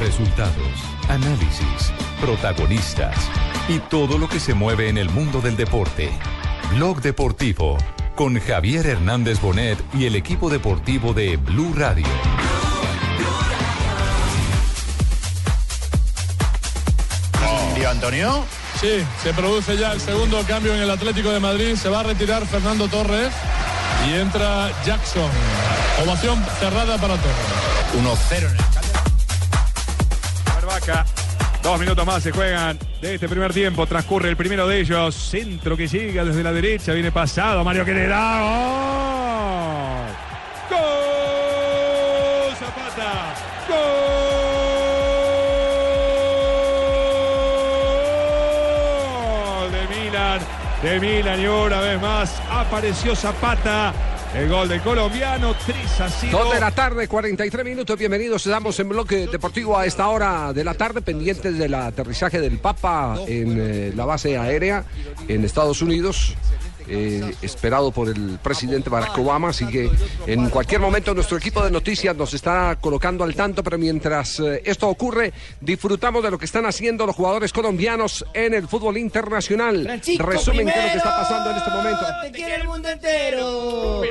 Resultados, análisis, protagonistas y todo lo que se mueve en el mundo del deporte. Blog Deportivo con Javier Hernández Bonet y el equipo deportivo de Blue Radio. ¿Y Antonio? Sí, se produce ya el segundo cambio en el Atlético de Madrid. Se va a retirar Fernando Torres y entra Jackson. Ovación cerrada para Torres. 1-0 en el Vaca. Dos minutos más se juegan de este primer tiempo. Transcurre el primero de ellos. Centro que llega desde la derecha. Viene pasado. Mario que le. ¡Gol! ¡Gol! Zapata. ¡Gol! De Milan. De Milan. Y una vez más apareció Zapata. El gol del colombiano, 3 a 0. Dos de la tarde, 43 minutos. Bienvenidos. Estamos en bloque deportivo a esta hora de la tarde, pendientes del aterrizaje del Papa en eh, la base aérea en Estados Unidos. Eh, esperado por el presidente Barack Obama, así que en cualquier momento nuestro equipo de noticias nos está colocando al tanto, pero mientras eh, esto ocurre, disfrutamos de lo que están haciendo los jugadores colombianos en el fútbol internacional. Francisco Resumen qué es lo que está pasando en este momento. Te quiere el mundo entero.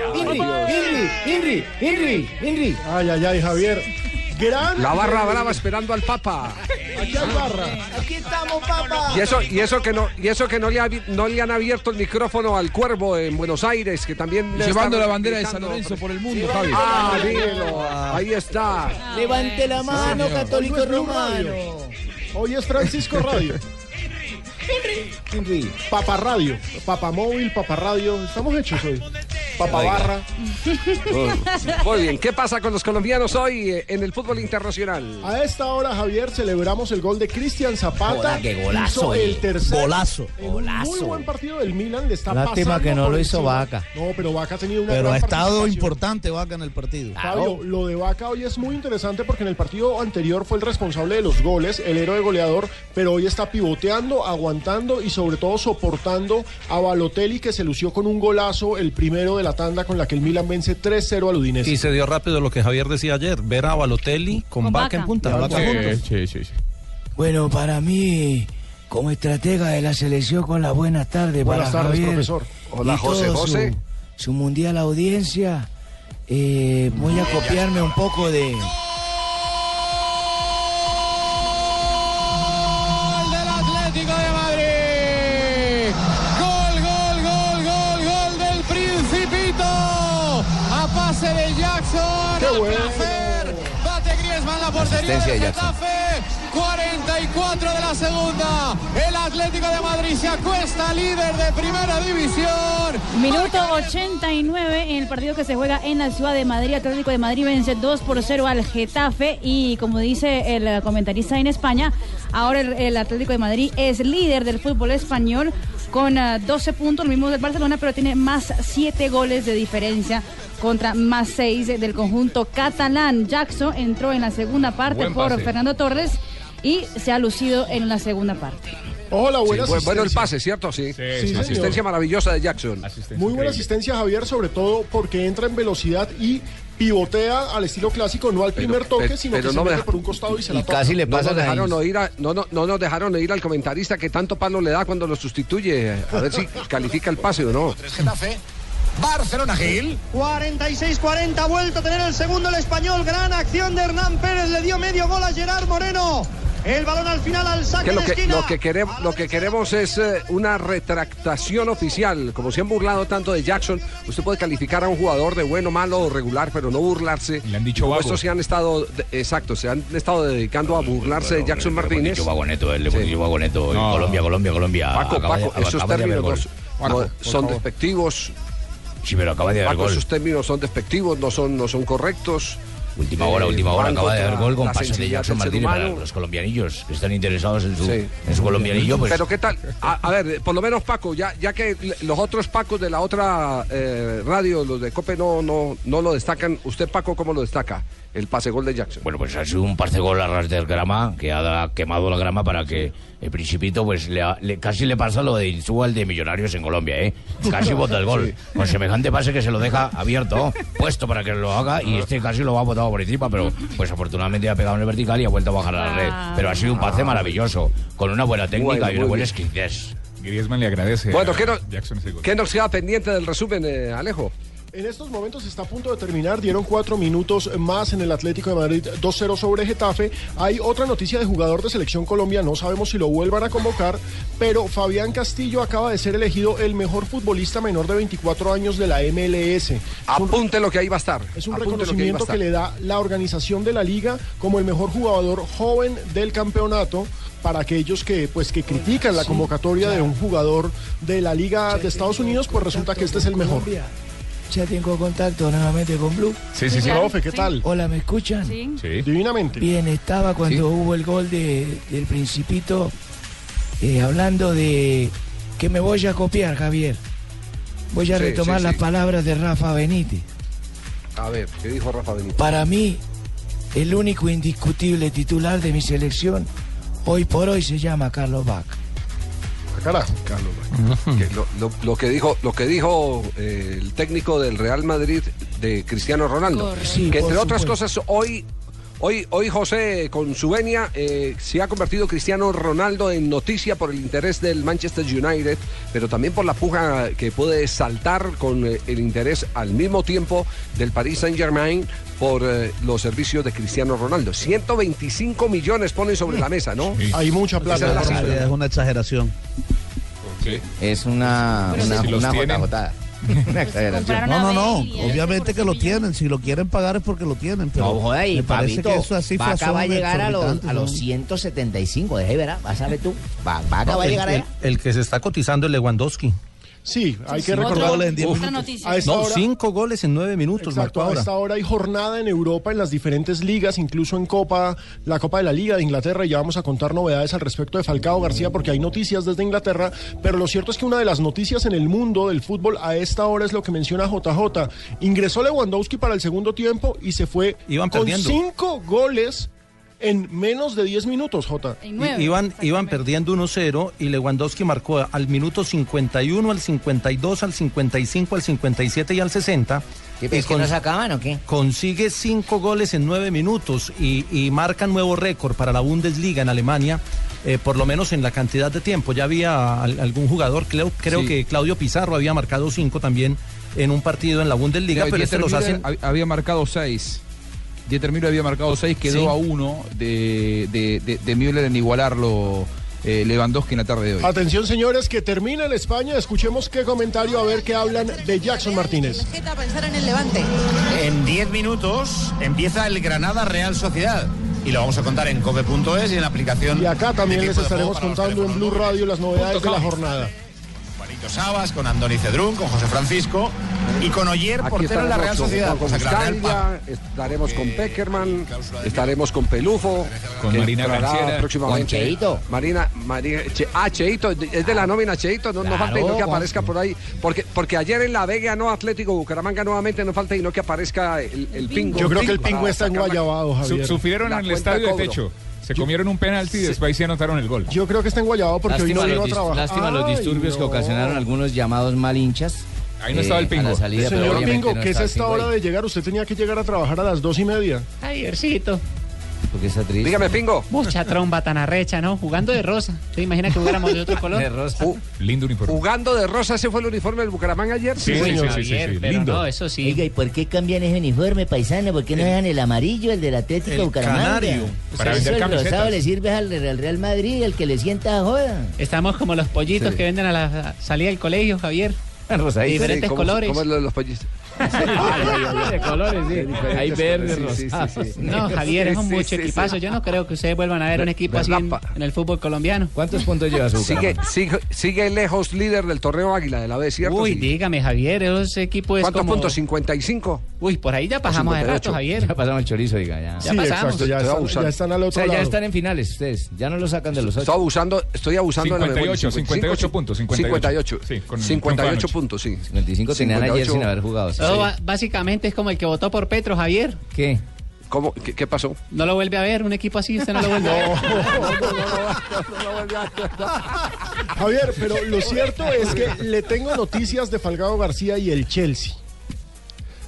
Ay, ay, ay, Javier. Gran. La barra brava esperando al Papa. Aquí hay barra. Aquí estamos, papá. Y eso, y eso que no, y eso que no le, ha abi- no le han abierto el micrófono al cuervo en Buenos Aires, que también le Llevando la bandera de San Lorenzo por el mundo, Sí, Javi. Ah, míralo, ahí está. Levante la mano, señor. católico Hoy no romano. Radio. Hoy es Francisco Radio. Henry. Papa Radio. Papa Móvil, Papa Radio. Estamos hechos hoy. Papa Barra. Muy bien, ¿qué pasa con los colombianos hoy eh, en el fútbol internacional? A esta hora, Javier, celebramos el gol de Cristian Zapata. Joda, qué golazo, Hizo el tercer. Golazo. Golazo. muy buen partido del Milan. Le está Lástima pasando que no lo hizo. Vaca. No, pero Vaca ha tenido una Pero gran ha estado importante Vaca en el partido. Fabio, lo de Vaca hoy es muy interesante porque en el partido anterior fue el responsable de los goles, el héroe goleador, pero hoy está pivoteando, aguantando y sobre todo soportando a Balotelli que se lució con un golazo, el primero de la tanda con la que el Milan vence 3-0 al Udinese. Y se dio rápido lo que Javier decía ayer, ver a Balotelli con, Con vaca, Vaca. en punta. Vaca Vaca juntos. juntos. Sí, sí, sí. Bueno, para mí, como estratega de la selección, con la buena tarde Buenas para tardes, Javier profesor. Hola, y José todo José. Su, su mundial audiencia, eh, voy a copiarme un poco de... Asistencia de Jackson. Getafe. 44 de la segunda. El Atlético de Madrid se acuesta líder de primera división. Minuto 89 en el partido que se juega en la ciudad de Madrid. Atlético de Madrid vence 2 por 0 al Getafe. Y como dice el comentarista en España, ahora el, el Atlético de Madrid es líder del fútbol español con ah, 12 puntos, lo mismo del Barcelona, pero tiene más 7 goles de diferencia contra más 6 del conjunto catalán. Jackson entró en la segunda parte por. Fernando Torres y se ha lucido en la segunda parte. Hola, Sí, buena bu- bueno el pase, ¿cierto? Sí. Sí, sí, Asistencia señor. maravillosa de Jackson. Asistencia Muy buena increíble. asistencia, Javier, sobre todo porque entra en velocidad y pivotea al estilo clásico, no al primer toque, pero- sino pero que no se me mete deja- por un costado y se la toca. casi le No pasa nos, la dejaron oír a- no, no, no nos dejaron oír al comentarista que tanto palo le da cuando lo sustituye. A ver si califica el pase o no. Getafe. Barcelona Gil. 46-40, ha vuelto a tener el segundo el español. Gran acción de Hernán Pérez, le dio medio gol a Gerard Moreno. El balón al final al saque Que lo de que, esquina. lo que queremos, lo que queremos es eh, una retractación oficial. Como se han burlado tanto de Jackson, usted puede calificar a un jugador de bueno, malo o regular, pero no burlarse. Le han dicho vago. estos se han estado, de- exacto, se han estado dedicando a burlarse de Jackson Martínez. vagoneto, el Sí. vagoneto. No. Colombia, Colombia, Colombia. Paco, de- Paco, esos términos no- son favor. despectivos. Sí, pero acaba de Paco, gol. esos términos son despectivos, no son, no son correctos. Última hora, última hora, acaba de dar gol con la pases de Jackson Martínez para los colombianillos que están interesados en su, Sí. en su colombianillo. Pues, Pero qué tal, a, a ver, por lo menos Paco, ya, ya que los otros Pacos de la otra eh, radio, los de Cope no, no, no lo destacan, ¿usted Paco cómo lo destaca? El pase gol de Jackson. Bueno, pues ha sido un pase gol a ras del grama que ha quemado la grama para que el Principito pues le, ha- le- casi le pasa lo de Insúa al de Millonarios en Colombia, ¿eh? Casi bota el gol. Con semejante pase que se lo deja abierto, puesto para que lo haga y este casi lo ha botado por encima, pero pues afortunadamente ha pegado en el vertical y ha vuelto a bajar a la red. Pero ha sido un pase maravilloso, con una buena técnica Bueno, y una buena exquisitez. Griezmann le agradece. Bueno, ¿qué, no- qué nos queda pendiente del resumen, eh, Alejo? En estos momentos está a punto de terminar, dieron cuatro minutos más en el Atlético de Madrid 2-0 sobre Getafe. Hay otra noticia de jugador de selección Colombia, no sabemos si lo vuelvan a convocar, pero Fabián Castillo acaba de ser elegido el mejor futbolista menor de 24 años de la MLS. Apunte lo que ahí va a estar. Es un Apunte que reconocimiento que, estar. le da la organización de la liga como el mejor jugador joven del campeonato para aquellos que pues que critican la convocatoria de un jugador de la liga de Estados Unidos, pues resulta que este es el mejor. Ya tengo contacto nuevamente con Blue. Sí, sí, sí. Profe, ¿qué tal? Hola, ¿me escuchan? Sí. Divinamente. Bien, estaba cuando Sí. hubo el gol de, del Principito eh, hablando de que me voy a copiar, Javier. Voy a Sí, retomar sí, las sí. palabras de Rafa Benítez. A ver, ¿qué dijo Rafa Benítez? Para mí, el único indiscutible titular de mi selección hoy por hoy se llama Carlos Vaca. Carajo, Que lo, lo- lo que dijo, lo que dijo eh, el técnico del Real Madrid de Cristiano Ronaldo. Que entre otras supuesto. cosas, hoy, hoy, hoy José, con su venia, eh, se ha convertido Cristiano Ronaldo en noticia por el interés del Manchester United, pero también por la puja que puede saltar con eh, el interés al mismo tiempo del Paris Saint Germain por eh, los servicios de Cristiano Ronaldo. 125 millones ponen sobre la mesa, ¿no? Hay mucha Esa es la cifra. Es una exageración. Es una, una, si una tienen. Una exageración. No, no, no. Obviamente que lo tienen. Si lo quieren pagar es porque lo tienen. Pero No, joda, y me parece Fabito, que cifras Vaca va a llegar a los, a los son- 175, deje verá, vas a ver tú. Va- Vaca No, va a llegar el- allá. el que se está cotizando es Lewandowski. Sí, hay que recordar. goles en diez Uf, minutos. noticia. a esta No, hora- cinco goles en nueve minutos, Exacto, marcó a ahora. esta hora hay jornada en Europa en las diferentes ligas, incluso en Copa, la Copa de la Liga de Inglaterra, y ya vamos a contar novedades al respecto de Falcao García porque hay noticias desde Inglaterra, pero lo cierto es que una de las noticias en el mundo del fútbol a esta hora es lo que menciona JJ. Ingresó Lewandowski para el segundo tiempo y se fue Iban con perdiendo. cinco goles en menos de 10 minutos, J. En I- nueve, Iban, iban perdiendo 1-0 y Lewandowski marcó al minuto 51, al 52, al 55, al 57 y al 60. ¿Qué, pues, Y que no con- se acaban o qué? Consigue cinco goles en nueve minutos y, y marca nuevo récord para la Bundesliga en Alemania, eh, por lo menos en la cantidad de tiempo. Ya había al- algún jugador, creo, creo Sí. que Claudio Pizarro había marcado cinco también en un partido en la Bundesliga, pero este Dieter los hacen... hab- Había marcado seis. Dieter Müller había marcado seis, quedó Sí. a uno de, de, de, de Müller en igualarlo eh, Lewandowski en la tarde de hoy. Atención, señores, que termina en España. Escuchemos qué comentario a ver qué hablan de Jackson Martínez. pensar en el Levante. En 10 minutos empieza el Granada Real Sociedad. Y lo vamos a contar en cope.es y en la aplicación. Y acá también les estaremos contando en Blue Radio las novedades de la jornada. Sabas, con Andoni Cedrún, con José Francisco y con Oyer, Aquí portero en la Real Sociedad. Con, estaremos con Peckerman, estaremos con Pelufo, Con Marina Granciera. próximamente. Con Cheito. Marina, Marina Che- ah, Cheito, es de la nómina Cheito, no, no Claro, falta y no que aparezca por ahí, porque, porque ayer en la Vega no Atlético Bucaramanga nuevamente no falta y no que aparezca el, el pingo. Yo creo que el pingo está en Guayabado, Su- Javier. sufrieron La en el estadio de cobro. techo. Se comieron un penalti y después sí anotaron el gol. Yo creo que está en Guayabado porque hoy no Lástima, vino a trabajar. lástima los Ay, disturbios que no. ocasionaron algunos llamados mal hinchas. Ahí no estaba el a Pingo. salida, Señor Pingo, no ¿qué es esta hora ahí. de llegar? Usted tenía que llegar a trabajar a las dos y media. Javiercito, Porque está triste. Dígame, Pingo. mucha tromba tan arrecha, ¿no? Jugando de rosa. ¿Te imaginas que jugáramos de otro color? De rosa. Ju- Lindo uniforme. Jugando de rosa, ese fue el uniforme del Bucaramanga ayer. Sí, sí, señor. sí, sí, sí, Javier, sí, pero lindo. no, eso sí. Oiga, ¿y por qué cambian ese uniforme, paisano? ¿Por qué no dejan el amarillo, el del Atlético El Bucaramanga? canario. Para Eso vender el rosado le sirve al, al Real Madrid, el que le sienta joda. Estamos como los pollitos Sí. que venden a la salida del colegio, Javier. Rosadito. Diferentes ¿cómo- colores. cómo es lo de los pollitos? De colores, sí. Hay verdes, rosados. No, Javier, es un Sí, mucho sí, sí. equipazo. Yo no creo que ustedes vuelvan a ver un equipo así en, en el fútbol colombiano. ¿Cuántos puntos lleva su Sigue, sigue, sigue lejos líder del torneo Águila de la B, ¿cierto? Uy, Sí. dígame, Javier, ese equipo es ¿Cuántos como... puntos? ¿55? Uy, por ahí ya pasamos de rato, Javier. Ya pasamos el chorizo, diga, ya. Ya Sí, pasamos. exacto, ya están- abusando. ya están al O otro sea, ya están en finales ustedes. Ya no lo sacan de los ocho. Estoy abusando, estoy abusando de la memoria. 58, 58 puntos, 58. 58. Sí, con el 58 triunfo de puntos, sí. 55 tenían ayer sin haber jugado. Básicamente es como el que votó por Petro, Javier. ¿Qué? ¿Cómo? ¿Qué, qué pasó? No lo vuelve a ver, un equipo así usted no lo vuelve a ver. Javier, pero lo cierto es que le tengo noticias de Falgado García y el Chelsea.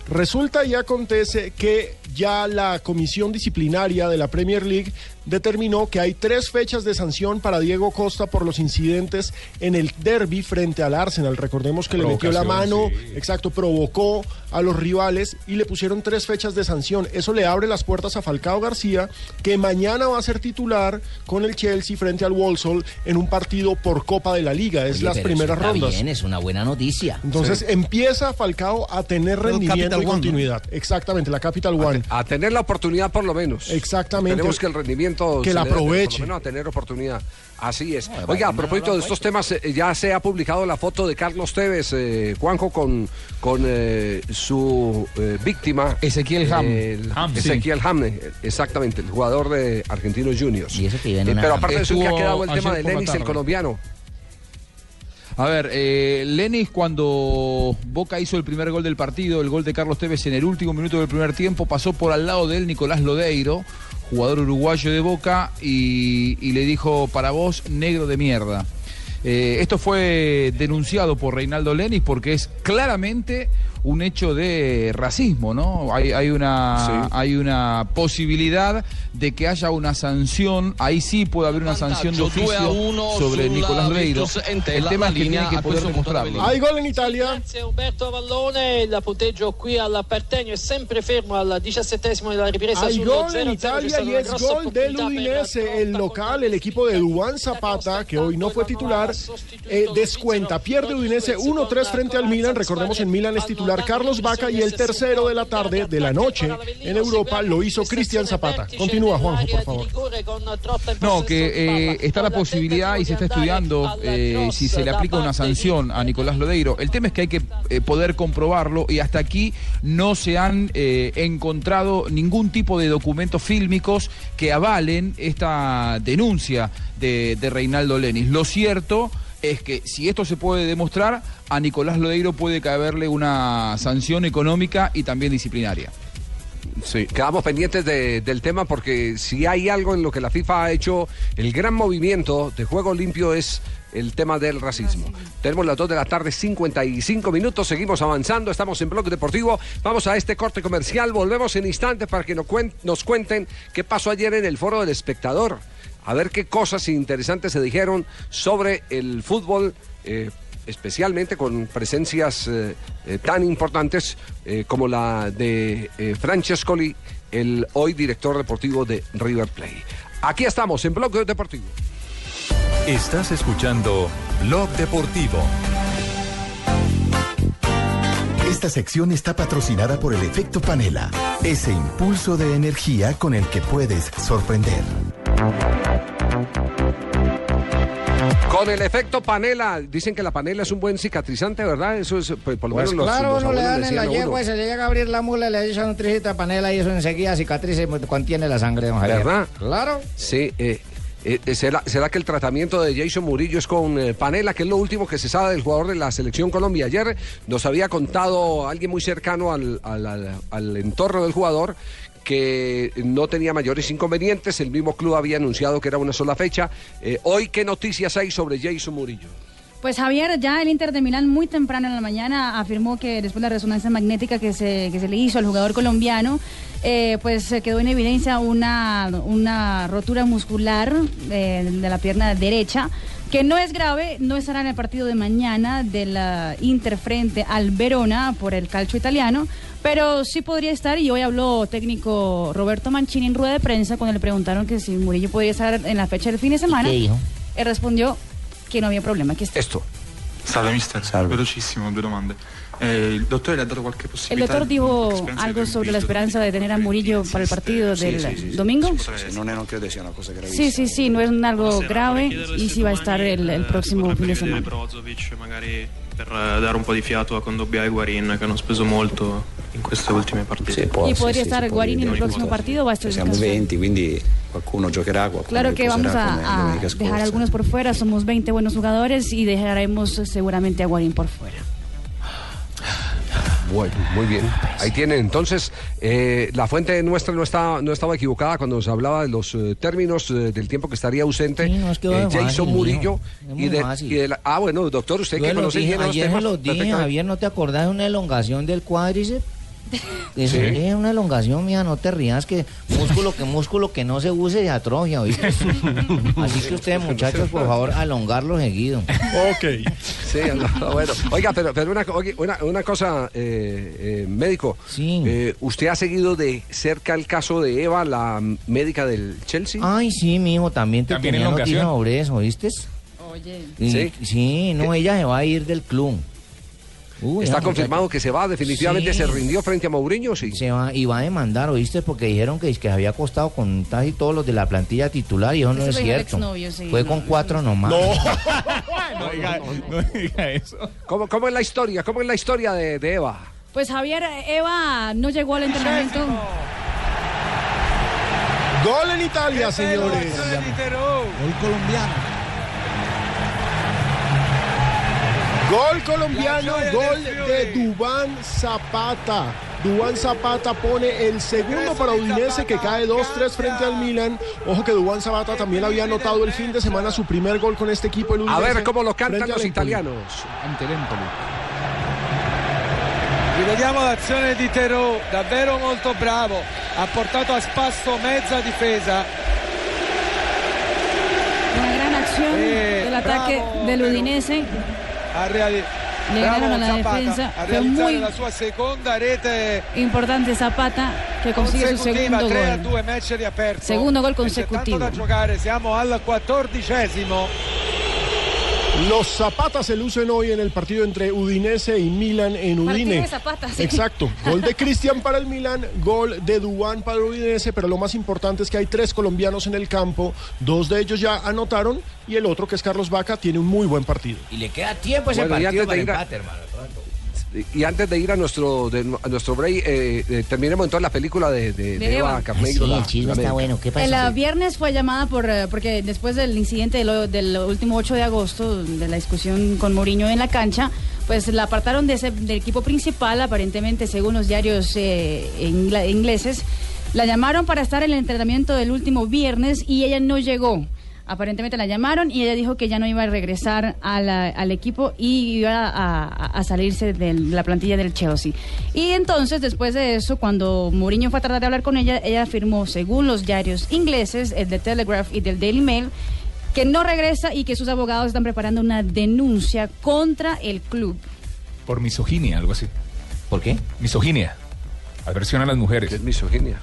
Resulta y acontece que ya la comisión disciplinaria de la Premier League determinó que hay tres fechas de sanción para Diego Costa por los incidentes en el derby frente al Arsenal. Recordemos que le metió la mano, exacto, provocó a los rivales y le pusieron tres fechas de sanción. Eso le abre las puertas a Falcao García, que mañana va a ser titular con el Chelsea frente al Walsall en un partido por Copa de la Liga. Es Oye, las pero primeras eso está rondas. bien, es una buena noticia. Entonces empieza Falcao a tener rendimiento Capital y One, continuidad. Exactamente, la Capital One. A tener la oportunidad por lo menos. Exactamente. Tenemos que el rendimiento Que se la le dé, pero aproveche. Por lo menos a tener oportunidad. Así es. Oiga, a propósito de estos temas, eh, ya se ha publicado la foto de Carlos Tevez, eh, Juanjo, con, con eh, su eh, víctima. Ezequiel Ham. el- Ham, sí. Ezequiel Ham, eh, exactamente, el jugador de Argentinos Juniors. Y eso que pero aparte de eso, ¿en ¿qué ha quedado el tema de Lenis, el colombiano? A ver, eh, Lenis cuando Boca hizo el primer gol del partido, el gol de Carlos Tevez en el último minuto del primer tiempo, pasó por al lado de él Nicolás Lodeiro, jugador uruguayo de Boca, y, le dijo, para vos, negro de mierda. Eh, esto fue denunciado por Reinaldo Lenis porque es claramente un hecho de racismo, ¿no? Hay, hay una, hay una posibilidad de que haya una sanción, ahí sí puede haber una sanción de Vantaggio 2 a oficio 1 sobre Nicolás Entella, El tema la es que tiene que poder demostrarlo. Hay gol en Italia. Grazie Umberto Vallone, punteggio qui al Pertegno è sempre fermo al diciassettesimo della ripresa Hay gol 0-0, en Italia y es gol del Udinese, el local, el equipo de Duan Zapata, que hoy no fue titular, eh, descuenta, pierde Udinese 1-3 frente al Milan, recordemos en Milan es titular Carlos Vaca y el tercero de la tarde, de la noche, en Europa lo hizo Cristian Zapata. Continúa Juanjo, por favor. No, que eh, está la posibilidad y se está estudiando eh, si se le aplica una sanción a Nicolás Lodeiro. El tema es que hay que eh, poder comprobarlo y hasta aquí no se han eh, encontrado ningún tipo de documentos fílmicos que avalen esta denuncia de, de Reinaldo Lenis. Lo cierto es que si esto se puede demostrar, a Nicolás Lodeiro puede caberle una sanción económica y también disciplinaria. Sí, quedamos pendientes de- del tema porque si hay algo en lo que la FIFA ha hecho el gran movimiento de juego limpio es el tema del racismo. Tenemos las 2 de la tarde, 55 minutos, seguimos avanzando, estamos en Blog Deportivo, vamos a este corte comercial, volvemos en instantes para que nos cuenten qué pasó ayer en el foro del espectador, a ver qué cosas interesantes se dijeron sobre el fútbol. eh, especialmente con presencias eh, eh, tan importantes eh, como la de eh, Francescoli, el hoy director deportivo de River Plate. Aquí estamos en Blog Deportivo. Estás escuchando Blog Deportivo. Esta sección está patrocinada por el efecto panela, ese impulso de energía con el que puedes sorprender. Con el efecto panela, dicen que la panela es un buen cicatrizante, ¿verdad? Eso es, pues, por lo Pues menos los, claro, los uno le dan en la yegua y se le llega a abrir la mula, le echan un tricito de panela y eso enseguida cicatriza y contiene la sangre, don Javier. ¿Verdad? Claro. Sí, eh, eh, ¿será, será que el tratamiento de Jason Murillo es con eh, panela, que es lo último que se sabe del jugador de la selección Colombia? Ayer nos había contado alguien muy cercano al, al- al- al entorno del jugador que no tenía mayores inconvenientes, el mismo club había anunciado que era una sola fecha. Eh, hoy, ¿qué noticias hay sobre Jason Murillo? Pues Javier, ya el Inter de Milán muy temprano en la mañana afirmó que después de la resonancia magnética que se, que se le hizo al jugador colombiano, eh, pues se quedó en evidencia una, una rotura muscular eh, de la pierna derecha, que no es grave, no estará en el partido de mañana de la Inter frente al Verona por el calcio italiano, pero sí podría estar, y hoy habló técnico Roberto Mancini en rueda de prensa cuando le preguntaron que si Murillo podría estar en la fecha del fin de semana. qué dijo? Él respondió que no había problema, que está. Esto. Salve mister, velocissimo, due domande. Eh, il dottore le ha dato qualche El possibilità? doctor dijo algo sobre la esperanza de tener a Murillo para el partido del sì, sì, sì. domingo. Eh, non, è, non credo sia una cosa gravissima. Sí, sí, sí, no es algo grave y sí va a estar el, el próximo fin de semana. Per eh, dare un po' di fiato a Kondogbia e Guarin che hanno speso molto in queste ultime partite. Y podría estar Guarín en el próximo partido, va a estar Siamo descansando. 20, quindi qualcuno giocherà, qualcuno Claro que vamos a, a dejar algunos por fuera, somos 20 buenos jugadores y dejaremos seguramente a Guarín por fuera. Bueno, muy bien. Ahí tienen. Entonces, eh, la fuente nuestra no, está, no estaba equivocada cuando nos hablaba de los eh, términos eh, del tiempo que estaría ausente no, es que es fácil, Jason Murillo. Y de, y de la- ah, bueno, doctor, usted que lo conoce bien los ayer temas. los dije. Javier, ¿no te acordás de una elongación del cuádriceps? Sí. es una elongación, mía, no te rías, que músculo que músculo que no se use se atrofia, ¿oíste? Así que ustedes, muchachos, por favor, alongarlo seguido. Ok. Sí, no, bueno. Oiga, pero, pero una, una, una cosa, eh, eh, médico. Eh, ¿Usted ha seguido de cerca el caso de Eva, la médica del Chelsea? Ay, sí, mi hijo, también te ¿También tenía noticia elongación? sobre eso, ¿oíste? Oye. Y- ¿Sí? Sí, no, ella se va a ir del club. Uy, ¿Está confirmado que se va? ¿Definitivamente Sí. se rindió frente a Mourinho? Sí. Se va, y va a demandar, ¿oíste? Porque dijeron que, que había costado con casi todos los de la plantilla titular y eso no es cierto. sí, Fue no, con cuatro nomás. No diga, no diga eso. ¿Cómo, ¿Cómo es la historia? ¿Cómo es la historia de, de Eva? Pues Javier, Eva no llegó al entrenamiento. Gol en Italia, señores. Gol colombiano. Gol colombiano, gol de Dubán Zapata. Dubán Zapata pone el segundo para Udinese que cae 2-3 frente al Milan. Ojo que Dubán Zapata también había anotado el fin de semana su primer gol con este equipo. El A Udinese, ver cómo lo cantan los Empoli. italianos. Ante l'Empoli. Rivediamo l'azione di Terò, davvero molto bravo, ha portato a spasso mezza difesa. Una gran acción Eh, del ataque bravo, del Pero. Ha reali- Le bravo ganaron a la Zapata defensa. a Fue muy la sua seconda rete importante Zapata que consigue su segundo 3 a gol. 2 match riaperto. Segundo gol consecutivo. da giocare, siamo al quattordicesimo. Los Zapatas se lucen hoy en el partido entre Udinese y Milan en Udine. Partido de Zapata, sí. Exacto. Gol de Cristian para el Milan, gol de Dubán para el Udinese, pero lo más importante es que hay tres colombianos en el campo. Dos de ellos ya anotaron y el otro, que es Carlos Vaca, tiene un muy buen partido. Y le queda tiempo ese Bueno, partido para ir empate, hermano. Y antes de ir a nuestro, de- a nuestro break, eh, eh, terminemos entonces la película de, de- de Eva Carneiro. la- la médica. El ah, viernes fue llamada por eh, porque después del incidente de lo- del último 8 de agosto de la discusión con Mourinho en la cancha, pues la apartaron de ese, del equipo principal, aparentemente según los diarios eh, ingla- ingleses. La llamaron para estar en el entrenamiento del último viernes y ella no llegó. Aparentemente la llamaron y ella dijo que ya no iba a regresar a la- al equipo y iba a, a- a salirse de la plantilla del Chelsea. Y entonces, después de eso, cuando Mourinho fue a tratar de hablar con ella, ella afirmó, según los diarios ingleses, el de Telegraph y del Daily Mail, que no regresa y que sus abogados están preparando una denuncia contra el club. Por misoginia, algo así. ¿Por qué? Misoginia. Aversión a las mujeres. es misoginia?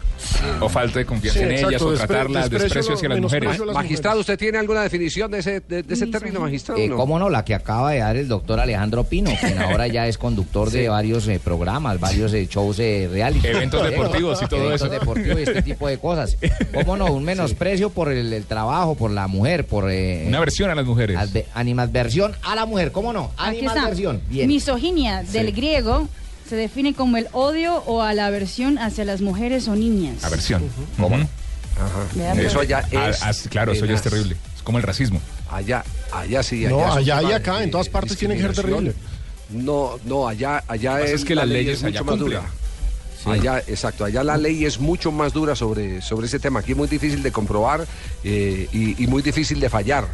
O falta de confianza Sí, en exacto, ellas, o tratarlas, desprecio, desprecio hacia las mujeres. las Magistrado, ¿usted tiene alguna definición de ese, de, de ese término, magistrado? Eh, no? ¿Cómo no? La que acaba de dar el doctor Alejandro Pino, quien ahora ya es conductor de varios eh, programas, varios eh, shows de reality. Eventos deportivos y todo Eventos eso. deportivos y este tipo de cosas. ¿Cómo no? Un menosprecio por el, el trabajo, por la mujer, por... eh, Una aversión a las mujeres. adve- animadversión a la mujer, ¿cómo no? Aquí está. Animadversión. Bien. Misoginia, del Sí. griego, se define como el odio o a la aversión hacia las mujeres o niñas. Aversión. ¿Cómo no? Vean, Eso pues. allá Ah, es. ah, claro, eso ya es terrible. Es como el racismo. Allá, allá sí. No, es un allá y acá, de- en todas partes tiene que ser terrible. No, no, allá, allá es, es que la las ley leyes es mucho allá más cumplen. Allá, exacto, allá la ley es mucho más dura sobre, sobre ese tema. Aquí es muy difícil de comprobar eh, y, y muy difícil de fallar,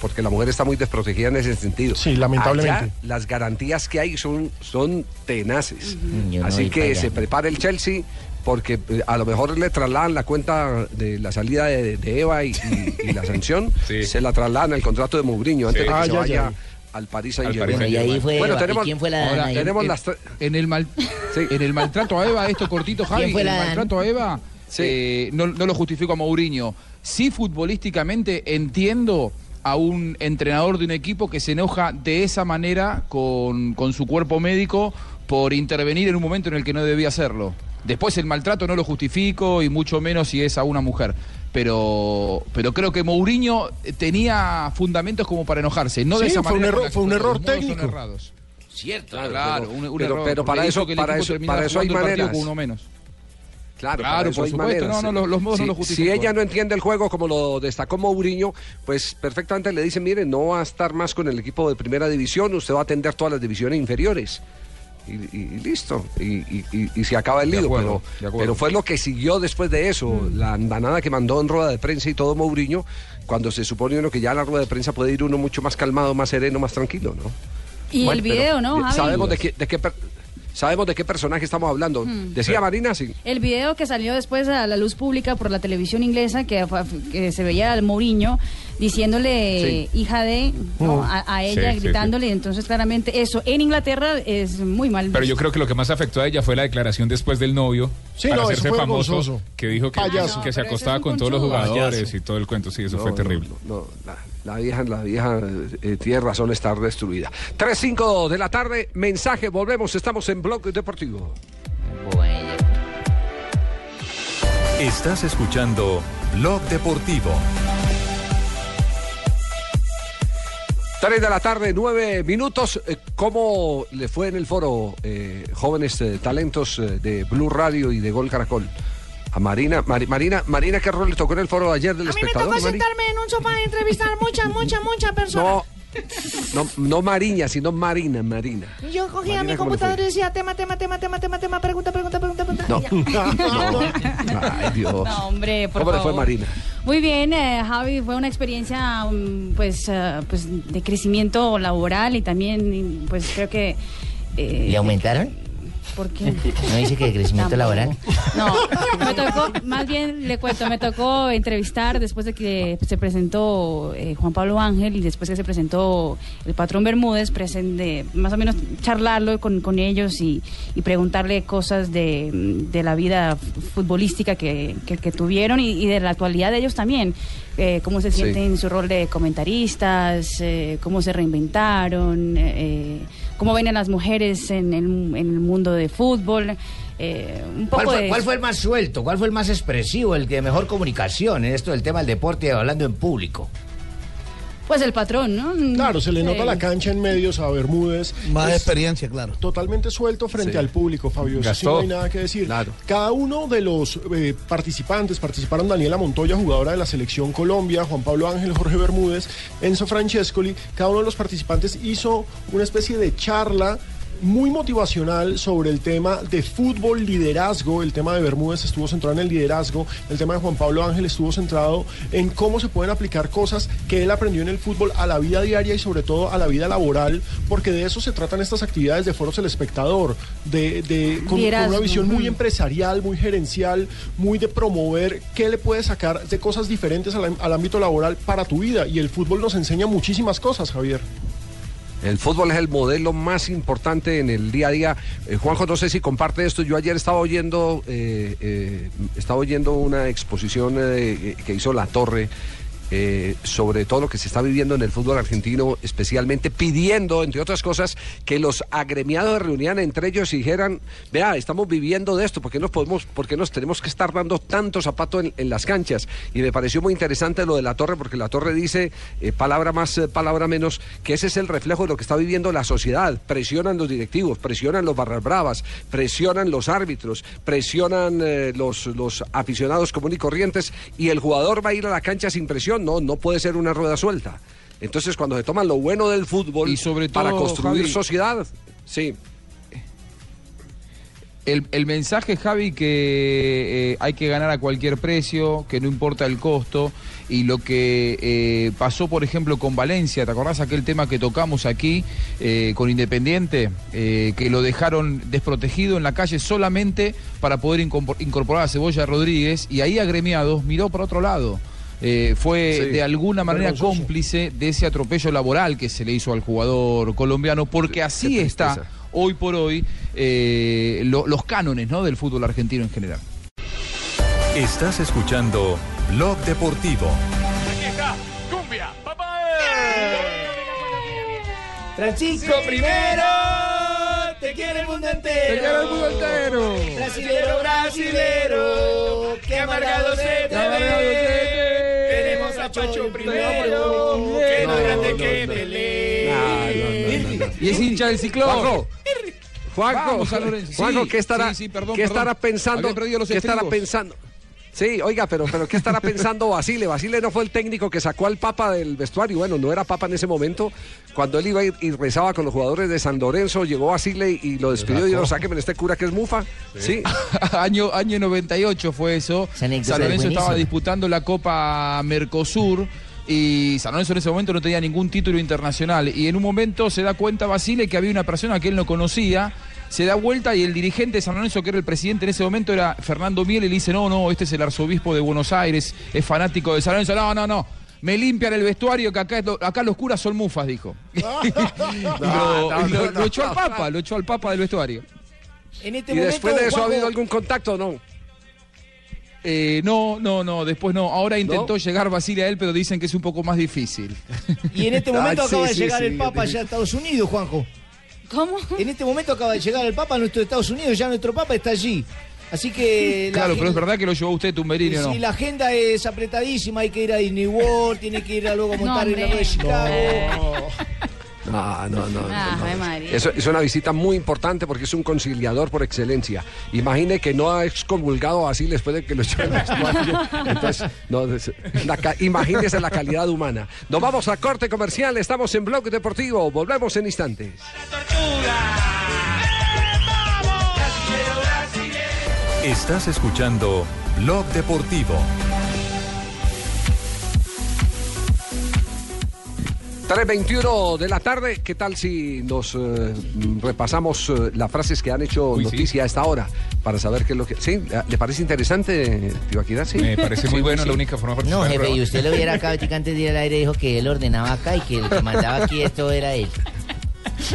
porque la mujer está muy desprotegida en ese sentido. Sí, lamentablemente. Allá, las garantías que hay son, son tenaces. No Así que se prepara el Chelsea porque eh, a lo mejor le trasladan la cuenta de la salida de, de Eva y, y- y la sanción, se la trasladan al contrato de Mourinho antes Sí. de que Ah, se ya, vaya ya. Al París Al Saint Paris Germain. Saint-Germain. Y ahí fue bueno, Eva. ¿Y tenemos, quién fue la ahora Dana? tenemos en, las tre- en el mal, en el maltrato a Eva, esto cortito, Javi, ¿Quién fue en la el Dana? maltrato a Eva, eh, no, no lo justifico a Mourinho. Sí, futbolísticamente entiendo a un entrenador de un equipo que se enoja de esa manera con, con su cuerpo médico por intervenir en un momento en el que no debía hacerlo. Después el maltrato no lo justifico y mucho menos si es a una mujer. Pero, pero creo que Mourinho tenía fundamentos como para enojarse. No de Sí, esa fue un manera error- con la fue un error técnico. Cierto. Claro, pero- un, un pero- error, pero para eso- que el para eso- para eso hay maneras. con uno menos. Claro, Claro, por hay supuesto, maneras. no, no, los- los modos si, no lo si ella no entiende el juego como lo destacó Mourinho, pues perfectamente le dice, mire, no va a estar más con el equipo de primera división, usted va a atender todas las divisiones inferiores. Y, y- y listo, y, y- y- y se acaba el lío. acuerdo, pero, pero fue lo que siguió después de eso, la andanada que mandó en rueda de prensa y todo Mourinho, cuando se supone uno que ya a la rueda de prensa puede ir uno mucho más calmado, más sereno, más tranquilo, ¿no? Y Bueno, el video, ¿no, Javi? Sabemos de qué, de qué per- sabemos de qué personaje estamos hablando. Hmm. Decía Sí. Marina, sí. El video que salió después a la luz pública por la televisión inglesa, que, fue- que se veía al Mourinho diciéndole hija de ¿no? Mm. a, a ella, Sí, sí, gritándole. Entonces, claramente, eso en Inglaterra es muy mal. Pero yo creo que lo que más afectó a ella fue la declaración después del novio. Sí, para no, hacerse famoso. Que dijo que, se ese acostaba con todos los jugadores Payaso. y todo el cuento. Sí, eso No, fue no, terrible. No, la, la vieja, la vieja eh, tiene razón estar destruida. 3-5 de la tarde, mensaje, volvemos, estamos en Blog Deportivo. Estás escuchando Blog Deportivo. 3 de la tarde, 9 minutos. Eh, ¿Cómo le fue en el foro eh, jóvenes eh, talentos de Blue Radio y de Gol Caracol? A Marina, Mari- Marina, Marina, ¿qué rol le tocó en el foro ayer del A mí me espectador? tocó sentarme en un sofá y entrevistar muchas, muchas, muchas personas. No, no, no Mariña, sino Marina, Marina. Yo cogía Marina, mi ¿cómo le computadora y decía tema, tema, tema, tema, tema, tema, pregunta, pregunta, pregunta, pregunta. No. Ya. Ay, Dios. No, hombre, por ¿Cómo le fue. Marina? Muy bien, eh, Javi, fue una experiencia mm, pues, eh, pues de crecimiento laboral y también pues creo que... eh, ¿Le aumentaron? ¿Por qué? ¿No dice que de crecimiento Tampoco. laboral? No, me tocó, más bien le cuento, me tocó entrevistar después de que se presentó eh, Juan Pablo Ángel y después que se presentó el patrón Bermúdez, presente, más o menos charlarlo con, con ellos y, y preguntarle cosas de, de la vida futbolística que, que- que tuvieron y, y de la actualidad de ellos también. Eh, cómo se Sí. sienten en su rol de comentaristas, eh, cómo se reinventaron, eh, cómo ven a las mujeres en el, en el mundo de fútbol. eh, un poco ¿Cuál fue, de cuál fue el más suelto? ¿Cuál fue el más expresivo? El de mejor comunicación en esto del tema del deporte hablando en público. Pues el patrón, ¿no? Claro, se le Sí. nota la cancha en medios a Bermúdez. Más Es experiencia, claro. Totalmente suelto frente Sí. al público, Fabio. Eso sí Gastó. no hay nada que decir. Cada uno de los eh, participantes, participaron Daniela Montoya, jugadora de la Selección Colombia, Juan Pablo Ángel, Jorge Bermúdez, Enzo Francescoli. Cada uno de los participantes hizo una especie de charla muy motivacional sobre el tema de fútbol, liderazgo. El tema de Bermúdez estuvo centrado en el liderazgo. El tema de Juan Pablo Ángel estuvo centrado en cómo se pueden aplicar cosas que él aprendió en el fútbol a la vida diaria y sobre todo a la vida laboral, porque de eso se tratan estas actividades de foros el espectador, de, de- con, una visión muy empresarial, muy gerencial, muy de promover qué le puedes sacar de cosas diferentes al, al ámbito laboral para tu vida. Y el fútbol nos enseña muchísimas cosas, Javier. El fútbol es el modelo más importante en el día a día. Eh, Juanjo, no sé si comparte esto. Yo ayer estaba oyendo, eh, eh, estaba oyendo una exposición que hizo La Torre. Eh, sobre todo lo que se está viviendo en el fútbol argentino, especialmente pidiendo, entre otras cosas, que los agremiados se reunieran entre ellos y dijeran, vea, estamos viviendo de esto, ¿por qué nos podemos, por qué nos tenemos que estar dando tanto zapato en, en las canchas? Y me pareció muy interesante lo de la torre, porque la torre dice, eh, palabra más, eh, palabra menos, que ese es el reflejo de lo que está viviendo la sociedad. Presionan los directivos, presionan los barras bravas, presionan los árbitros, presionan los, los aficionados comunes y corrientes, y el jugador va a ir a la cancha sin presión, no, no puede ser una rueda suelta. Entonces, cuando se toman lo bueno del fútbol Y sobre para todo, construir Javi, sociedad, sí. El, el mensaje, Javi, que eh, hay que ganar a cualquier precio, que no importa el costo, y lo que eh, pasó, por ejemplo, con Valencia, ¿te acordás aquel tema que tocamos aquí eh, con Independiente, que lo dejaron desprotegido en la calle solamente para poder incorpor- incorporar a Cebolla Rodríguez, y ahí agremiados miró para otro lado. Eh, fue Sí, de alguna manera vergonzoso. cómplice de ese atropello laboral que se le hizo al jugador colombiano, porque así está hoy por hoy eh, lo- los cánones ¿no? del fútbol argentino en general. Estás escuchando Blog Deportivo. Aquí está, cumbia, papá. Francisco primero, te quiere el mundo entero. Te quiere el mundo entero. Brasilero, brasilero, qué amargado se te ve. Tenemos a Pacho primero, que no grande que Pelé. Y es hincha del ciclón. Juanjo, Juanjo, ¿qué estará, sí, sí, perdón, ¿qué perdón. estará pensando? ¿Qué estará pensando? Sí, oiga, pero, pero ¿qué estará pensando Basile? Basile no fue el técnico que sacó al Papa del vestuario. Bueno, no era Papa en ese momento. Cuando él iba y, y rezaba con los jugadores de San Lorenzo, llegó Basile y, y lo despidió y dijo, sáqueme este cura que es mufa. Sí. año, año 98 fue eso. San es Lorenzo estaba disputando la Copa Mercosur y San Lorenzo en ese momento no tenía ningún título internacional. Y en un momento se da cuenta Basile que había una persona que él no conocía. Se da vuelta y el dirigente de San Lorenzo, que era el presidente en ese momento, era Fernando Miel, y le dice, no, no, este es el arzobispo de Buenos Aires, es fanático de San Lorenzo. No, no, no. Me limpian el vestuario que acá, acá los curas son mufas, dijo. y lo, no, y lo- no, lo echó al Papa, lo echó al Papa del vestuario. En este ¿Y momento, después de eso ha habido algún contacto o no? Eh, no, no, no, después no. Ahora intentó llegar Basile a él, pero dicen que es un poco más difícil. Y en este momento Ah, sí, acaba de sí, llegar sí, el Papa allá a Estados Unidos, Juanjo. ¿Cómo? En este momento acaba de llegar el Papa a nuestro Estados Unidos, ya nuestro Papa está allí. Así que la Claro, pero es verdad que lo llevó usted, Tumberini. Sí, la agenda es apretadísima, hay que ir a Disney World, tiene que ir a luego a montar No, en la hombre. de Chicago. No, no, no. no, Ah, no. Eso es una visita muy importante porque es un conciliador por excelencia. Imagine que no ha excomulgado así después de que lo echó en. Entonces, no, la imagínese la calidad humana. Nos vamos a corte comercial, estamos en Blog Deportivo, volvemos en instantes. Estás escuchando Blog Deportivo. 3.21 de la tarde, ¿qué tal si nos eh, repasamos eh, las frases que han hecho Uy, sí. noticia a esta hora? Para saber qué es lo que... ¿Sí? ¿Le parece interesante, Tibaquira? Sí. Me parece muy Sí, bueno, sí. la única forma de No, jefe, y usted lo viera acá antes de ir al aire dijo que él ordenaba acá y que el que mandaba aquí esto era él.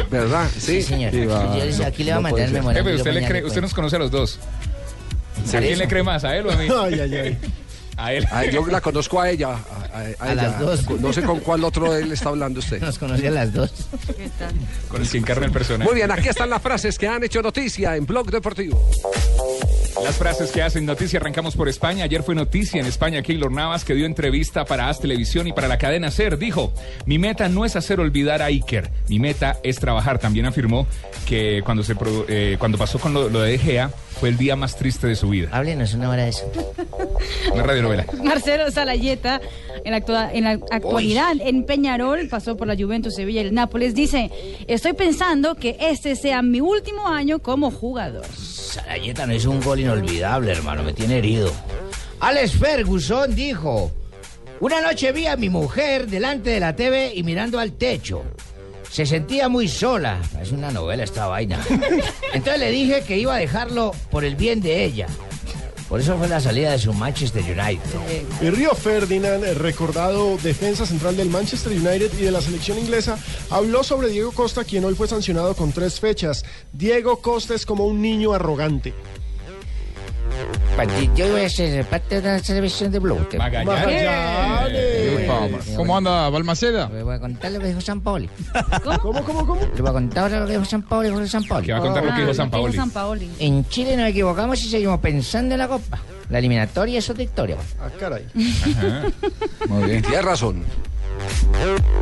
¿Verdad? Sí, Sí, señor. Va. Yo aquí le va a mandar el ser. memorando. Jefe, yo usted, le cree- nos conoce a los dos. ¿A quién eso? le cree más? ¿A él o a mí? Ay, ay, ay. A él. Ah, yo la conozco a ella. A, las dos. No sé con cuál otro él está hablando usted. Nos conocí a las dos. ¿Qué tal? Con el que encarna el personaje. Muy bien, aquí están las frases que han hecho noticia en Blog Deportivo. Las frases que hacen noticia, arrancamos por España. Ayer fue noticia en España Keylor Navas, que dio entrevista para As Televisión y para la cadena SER. Dijo, mi meta no es hacer olvidar a Iker, mi meta es trabajar. También afirmó que cuando, se, eh, cuando pasó con lo, lo de De Gea, fue el día más triste de su vida. Háblenos una hora de eso. Una radionovela. Marcelo Salayeta, en la, actua- en la actualidad en Peñarol, pasó por la Juventus, Sevilla y el Nápoles, dice, estoy pensando que este sea mi último año como jugador. Sarayeta no hizo un gol inolvidable, hermano, me tiene herido. Alex Ferguson dijo, una noche vi a mi mujer delante de la TV y mirando al techo. Se sentía muy sola. Es una novela esta vaina. Entonces le dije que iba a dejarlo por el bien de ella. Por eso fue la salida de su Manchester United. Y Río Ferdinand, recordado defensa central del Manchester United y de la selección inglesa, habló sobre Diego Costa, quien hoy fue sancionado con tres fechas. Diego Costa es como un niño arrogante. Yo voy a ser parte de una televisión de Blue. ¿Cómo anda Balmaceda? Le voy a contar lo que dijo San Paoli. ¿Cómo, cómo, cómo? Le voy a contar lo que dijo San Paoli, Jorge San Paoli. Que va a contar lo que Ah, dijo San ¿qué Paoli. San Paoli? En Chile nos equivocamos y seguimos pensando en la Copa. La eliminatoria es otra historia. Ah, caray. Muy bien. Tienes razón.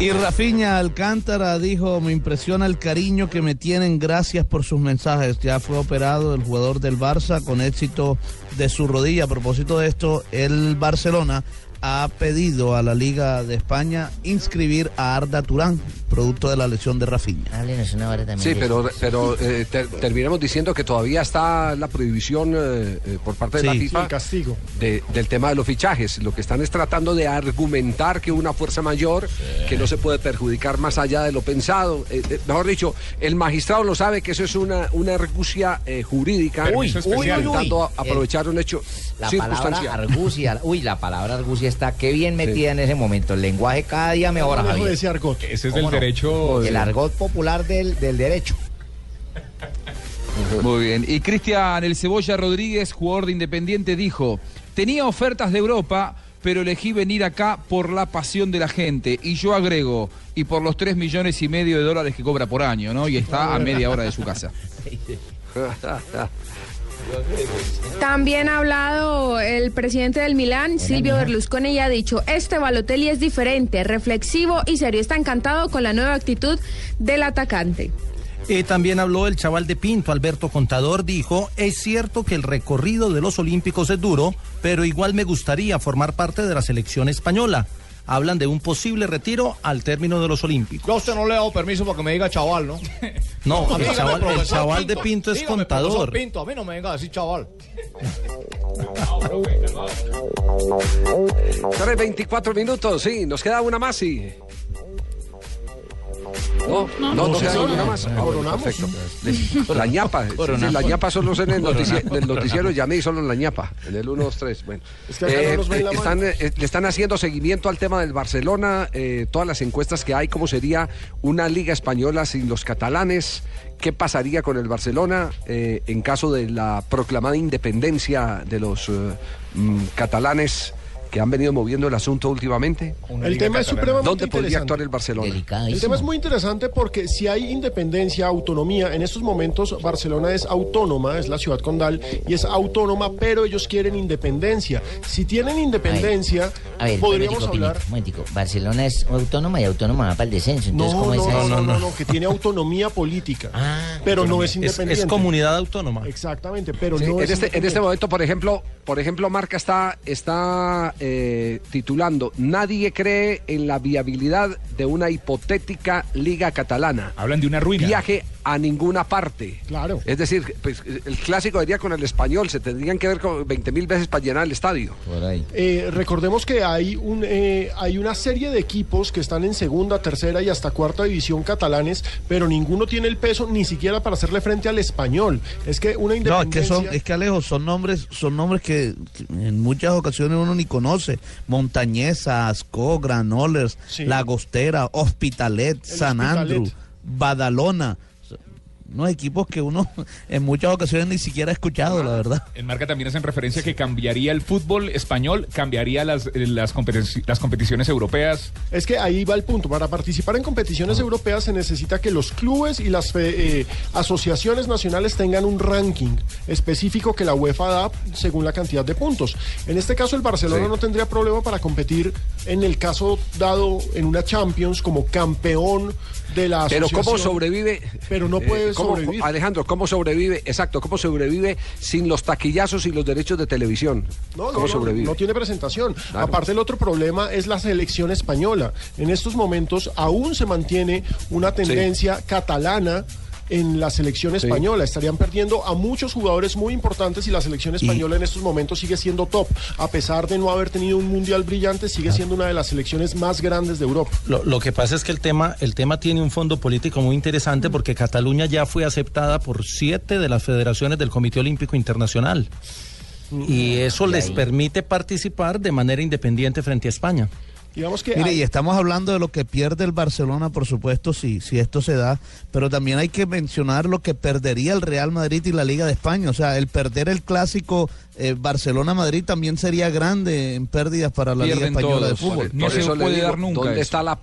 Y Rafiña Alcántara dijo, me impresiona el cariño que me tienen, gracias por sus mensajes. Ya fue operado el jugador del Barça con éxito de su rodilla. A propósito de esto, el Barcelona ha pedido a la Liga de España inscribir a Arda Turán, producto de la lesión de Rafiña. Háblenos una hora también. Sí, pero, pero eh, ter- terminemos diciendo que todavía está la prohibición eh, eh, por parte de la Sí. FIFA El castigo. de- del tema de los fichajes. Lo que están es tratando de argumentar que una fuerza mayor, que no se puede perjudicar más allá de lo pensado. Eh, eh, mejor dicho, el magistrado lo sabe que eso es una, una argucia eh, jurídica. Uy, uy, intentando a- aprovechar un hecho La palabra argucia, uy, la palabra argucia está qué bien metida en ese momento. El lenguaje cada día mejora, Javier. decir argot. Ese es ¿Cómo del no? Derecho. El argot popular del, del derecho. Muy bien. Y Cristian El Cebolla Rodríguez, jugador de Independiente, dijo, tenía ofertas de Europa, pero elegí venir acá por la pasión de la gente. Y yo agrego, y por los 3 millones y medio de dólares que cobra por año, ¿no? Y está a media hora de su casa. También ha hablado el presidente del Milán, Silvio Berlusconi, y ha dicho, este Balotelli es diferente, reflexivo y serio. Está encantado con la nueva actitud del atacante. Eh, también habló el chaval de Pinto, Alberto Contador, dijo, es cierto que el recorrido de los Olímpicos es duro, pero igual me gustaría formar parte de la selección española. Hablan de un posible retiro al término de los Olímpicos. Yo a usted no le he dado permiso para que me diga chaval, ¿no? No, el Dígame, chaval, el chaval de Pinto es Dígame, contador. Pinto, a mí no me venga a decir chaval. 3.24 minutos, sí, nos queda una más y... No, no, no, no, ninguna no, más. perfecto. La ñapa, la ñapa solo en el, notici- en el noticiero llamé y solo en la ñapa, en el 1, 2, 3. Bueno, la están, eh, le están haciendo seguimiento al tema del Barcelona, eh, todas las encuestas que hay, cómo sería una liga española sin los catalanes, qué pasaría con el Barcelona eh, en caso de la proclamada independencia de los eh, mm, catalanes que han venido moviendo el asunto últimamente. El tema es supremamente ¿Dónde podría actuar el Barcelona? El tema es muy interesante porque si hay independencia, autonomía, en estos momentos Barcelona es autónoma, es la ciudad condal y es autónoma, pero ellos quieren independencia. Si tienen independencia, A ver, podríamos momentico, hablar... Momentico. Barcelona es autónoma y autónoma va para el descenso. Entonces, No, ¿cómo no, es no, eso? no, no, no, que tiene autonomía política, pero no es Es- independiente. es comunidad autónoma. Exactamente, pero Sí, no en, es este, en este momento, por ejemplo, por ejemplo, Marca está, está eh, titulando Nadie cree en la viabilidad de una hipotética liga catalana. Hablan de una ruina. Viaje a ninguna parte. Claro. Es decir, pues, el clásico diría con el español, se tendrían que ver con 20 mil veces para llenar el estadio. Eh, recordemos que hay, un, eh, hay una serie de equipos que están en segunda, tercera y hasta cuarta división catalanes, pero ninguno tiene el peso ni siquiera para hacerle frente al español. Es que una No, es independencia... que son, es que Alejo, son nombres, son nombres que, que en muchas ocasiones uno ni conoce. Montañesa, Asco, Granollers, Sí. Lagostera, Hospitalet, San Hospitalet. Andrew, Badalona. Unos equipos que uno en muchas ocasiones ni siquiera ha escuchado, la verdad. En marca también hacen referencia que cambiaría el fútbol español, cambiaría las, eh, las, competici- las competiciones europeas. Es que ahí va el punto. Para participar en competiciones europeas se necesita que los clubes y las fe- eh, asociaciones nacionales tengan un ranking específico que la UEFA da según la cantidad de puntos. En este caso el Barcelona Sí. no tendría problema para competir en el caso dado en una Champions como campeón de la Pero asociación. ¿cómo sobrevive? Pero no puede Eh, ¿cómo- sobrevivir. Alejandro, ¿cómo sobrevive? Exacto, ¿cómo sobrevive sin los taquillazos y los derechos de televisión? No, no, ¿Cómo no, sobrevive? no tiene presentación. Claro. Aparte, el otro problema es la selección española. En estos momentos aún se mantiene una tendencia catalana en la selección Sí. española. Estarían perdiendo a muchos jugadores muy importantes y la selección española en estos momentos sigue siendo top. A pesar de no haber tenido un mundial brillante, sigue siendo una de las selecciones más grandes de Europa. Lo, lo que pasa es que el tema, el tema tiene un fondo político muy interesante porque Cataluña ya fue aceptada por siete de las federaciones del Comité Olímpico Internacional. Y eso les permite participar de manera independiente frente a España. Digamos que Mire, hay- y estamos hablando de lo que pierde el Barcelona, por supuesto, si, si esto se da, pero también hay que mencionar lo que perdería el Real Madrid y la Liga de España. O sea, el perder el clásico eh, Barcelona-Madrid también sería grande en pérdidas para la Liga Española de. Fútbol. No se puede digo, dar nunca ¿Dónde eso. está la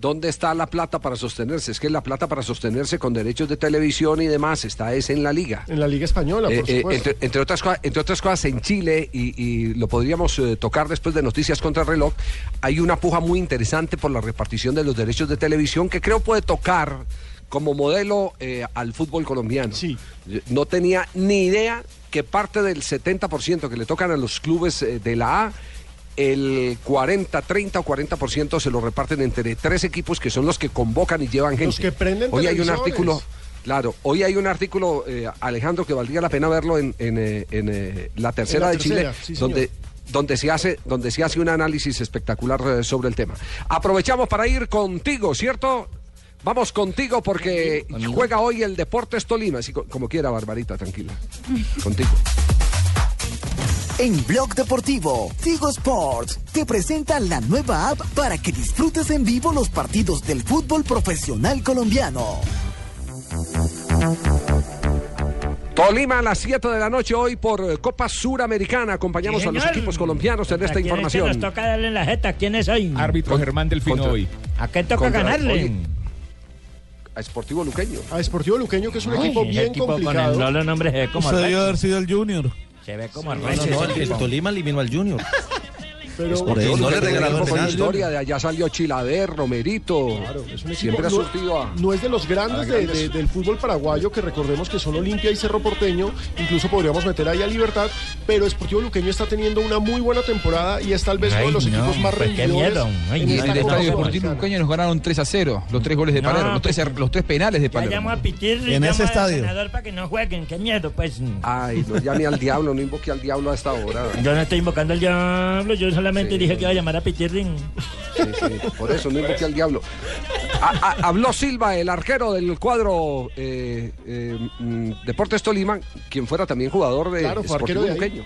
¿Dónde está la plata para sostenerse? Es que la plata para sostenerse con derechos de televisión y demás está es en la liga. en la Liga Española, por Eh, eh, supuesto. entre, entre otras, cosas- entre otras cosas, en Chile, y, y lo podríamos eh, tocar después de Noticias contra el Reloj, hay una puja muy interesante por la repartición de los derechos de televisión que creo puede tocar como modelo eh, al fútbol colombiano. Sí. No tenía ni idea que parte del 70% que le tocan a los clubes de la A, el 40, 30 o 40% se lo reparten entre tres equipos que son los que convocan y llevan gente. Los que prenden Hoy hay un artículo, claro, hoy hay un artículo, eh, Alejandro, que valdría la pena verlo en, en, eh, en, eh, la tercera la de tercera, Chile, sí, donde donde se hace donde se hace un análisis espectacular sobre el tema. Aprovechamos para ir contigo, ¿cierto? Vamos contigo porque juega hoy el Deportes Tolima, así co- como quiera, Barbarita, tranquila. Contigo. En Blog Deportivo, Tigo Sports te presenta la nueva app para que disfrutes en vivo los partidos del fútbol profesional colombiano. Tolima a las 7 de la noche hoy por eh, Copa Suramericana. Acompañamos Sí, a los equipos colombianos en esta ¿A quién es que información. nos toca darle en la jeta? ¿Quién es hoy? Árbitro Germán Delfino contra- hoy. ¿A qué toca Contra- ganarle? oye, A Sportivo Luqueño. A Sportivo Luqueño, que es un Ay, equipo bien equipo con el complicado. solo nombre se como Eso debió haber sido el Junior. Se ve como No, recio no, no, el, el. Tolima eliminó al Junior. Pero Por eso no le regalaron nada. historia, de allá salió Chilaver, Romerito. es un Siempre ha no- surtido a. No es de los grandes, de- grandes. de- del fútbol paraguayo, que recordemos que son Olimpia y Cerro Porteño, incluso podríamos meter ahí a Libertad, pero Sportivo Luqueño está teniendo una muy buena temporada y es tal vez uno de los no, equipos más pues rendidores. Ay, en esta Estadio Deportivo. Luqueño nos ganaron 3 a 0. Los tres goles de No, Palermo. Los tres, los tres penales de Ya llamo Palermo. a Pitirri, En ese estadio. para que no jueguen. Qué miedo, pues. Ay, no llame al diablo, no invoque al diablo a esta hora. Yo no estoy invocando al diablo, yo solamente Sí. dije que iba a llamar a Pitirri. Sí, sí, por eso no invoque al diablo. A- a- habló Silva, el arquero del cuadro eh, eh, mm, Deportes Tolima, quien fuera también jugador de Claro, Sportivo de. Luqueño.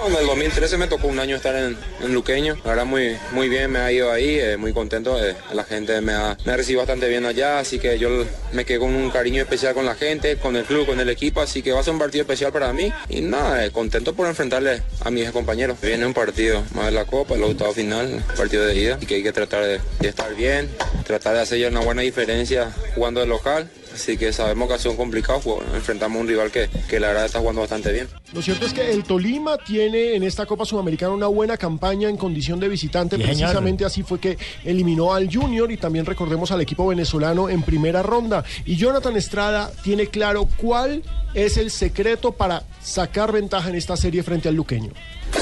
En el 2013 me tocó un año estar en, en Luqueño, la verdad muy, muy bien me ha ido ahí, eh, muy contento, eh, la gente me ha, me ha recibido bastante bien allá, así que yo me quedé con un cariño especial con la gente, con el club, con el equipo, así que va a ser un partido especial para mí y nada, eh, contento por enfrentarle a mis compañeros. Viene un partido más de la Copa, el octavo final, partido de ida, y que hay que tratar de, de estar bien, tratar de hacer ya una buena diferencia jugando de local. Así que sabemos que ha sido complicado, jug- enfrentamos a un rival que, que la verdad está jugando bastante bien. Lo cierto es que el Tolima tiene en esta Copa Sudamericana una buena campaña en condición de visitante. Precisamente así fue que eliminó al Junior y también recordemos al equipo venezolano en primera ronda. Y Jonathan Estrada tiene claro cuál es el secreto para sacar ventaja en esta serie frente al Luqueño.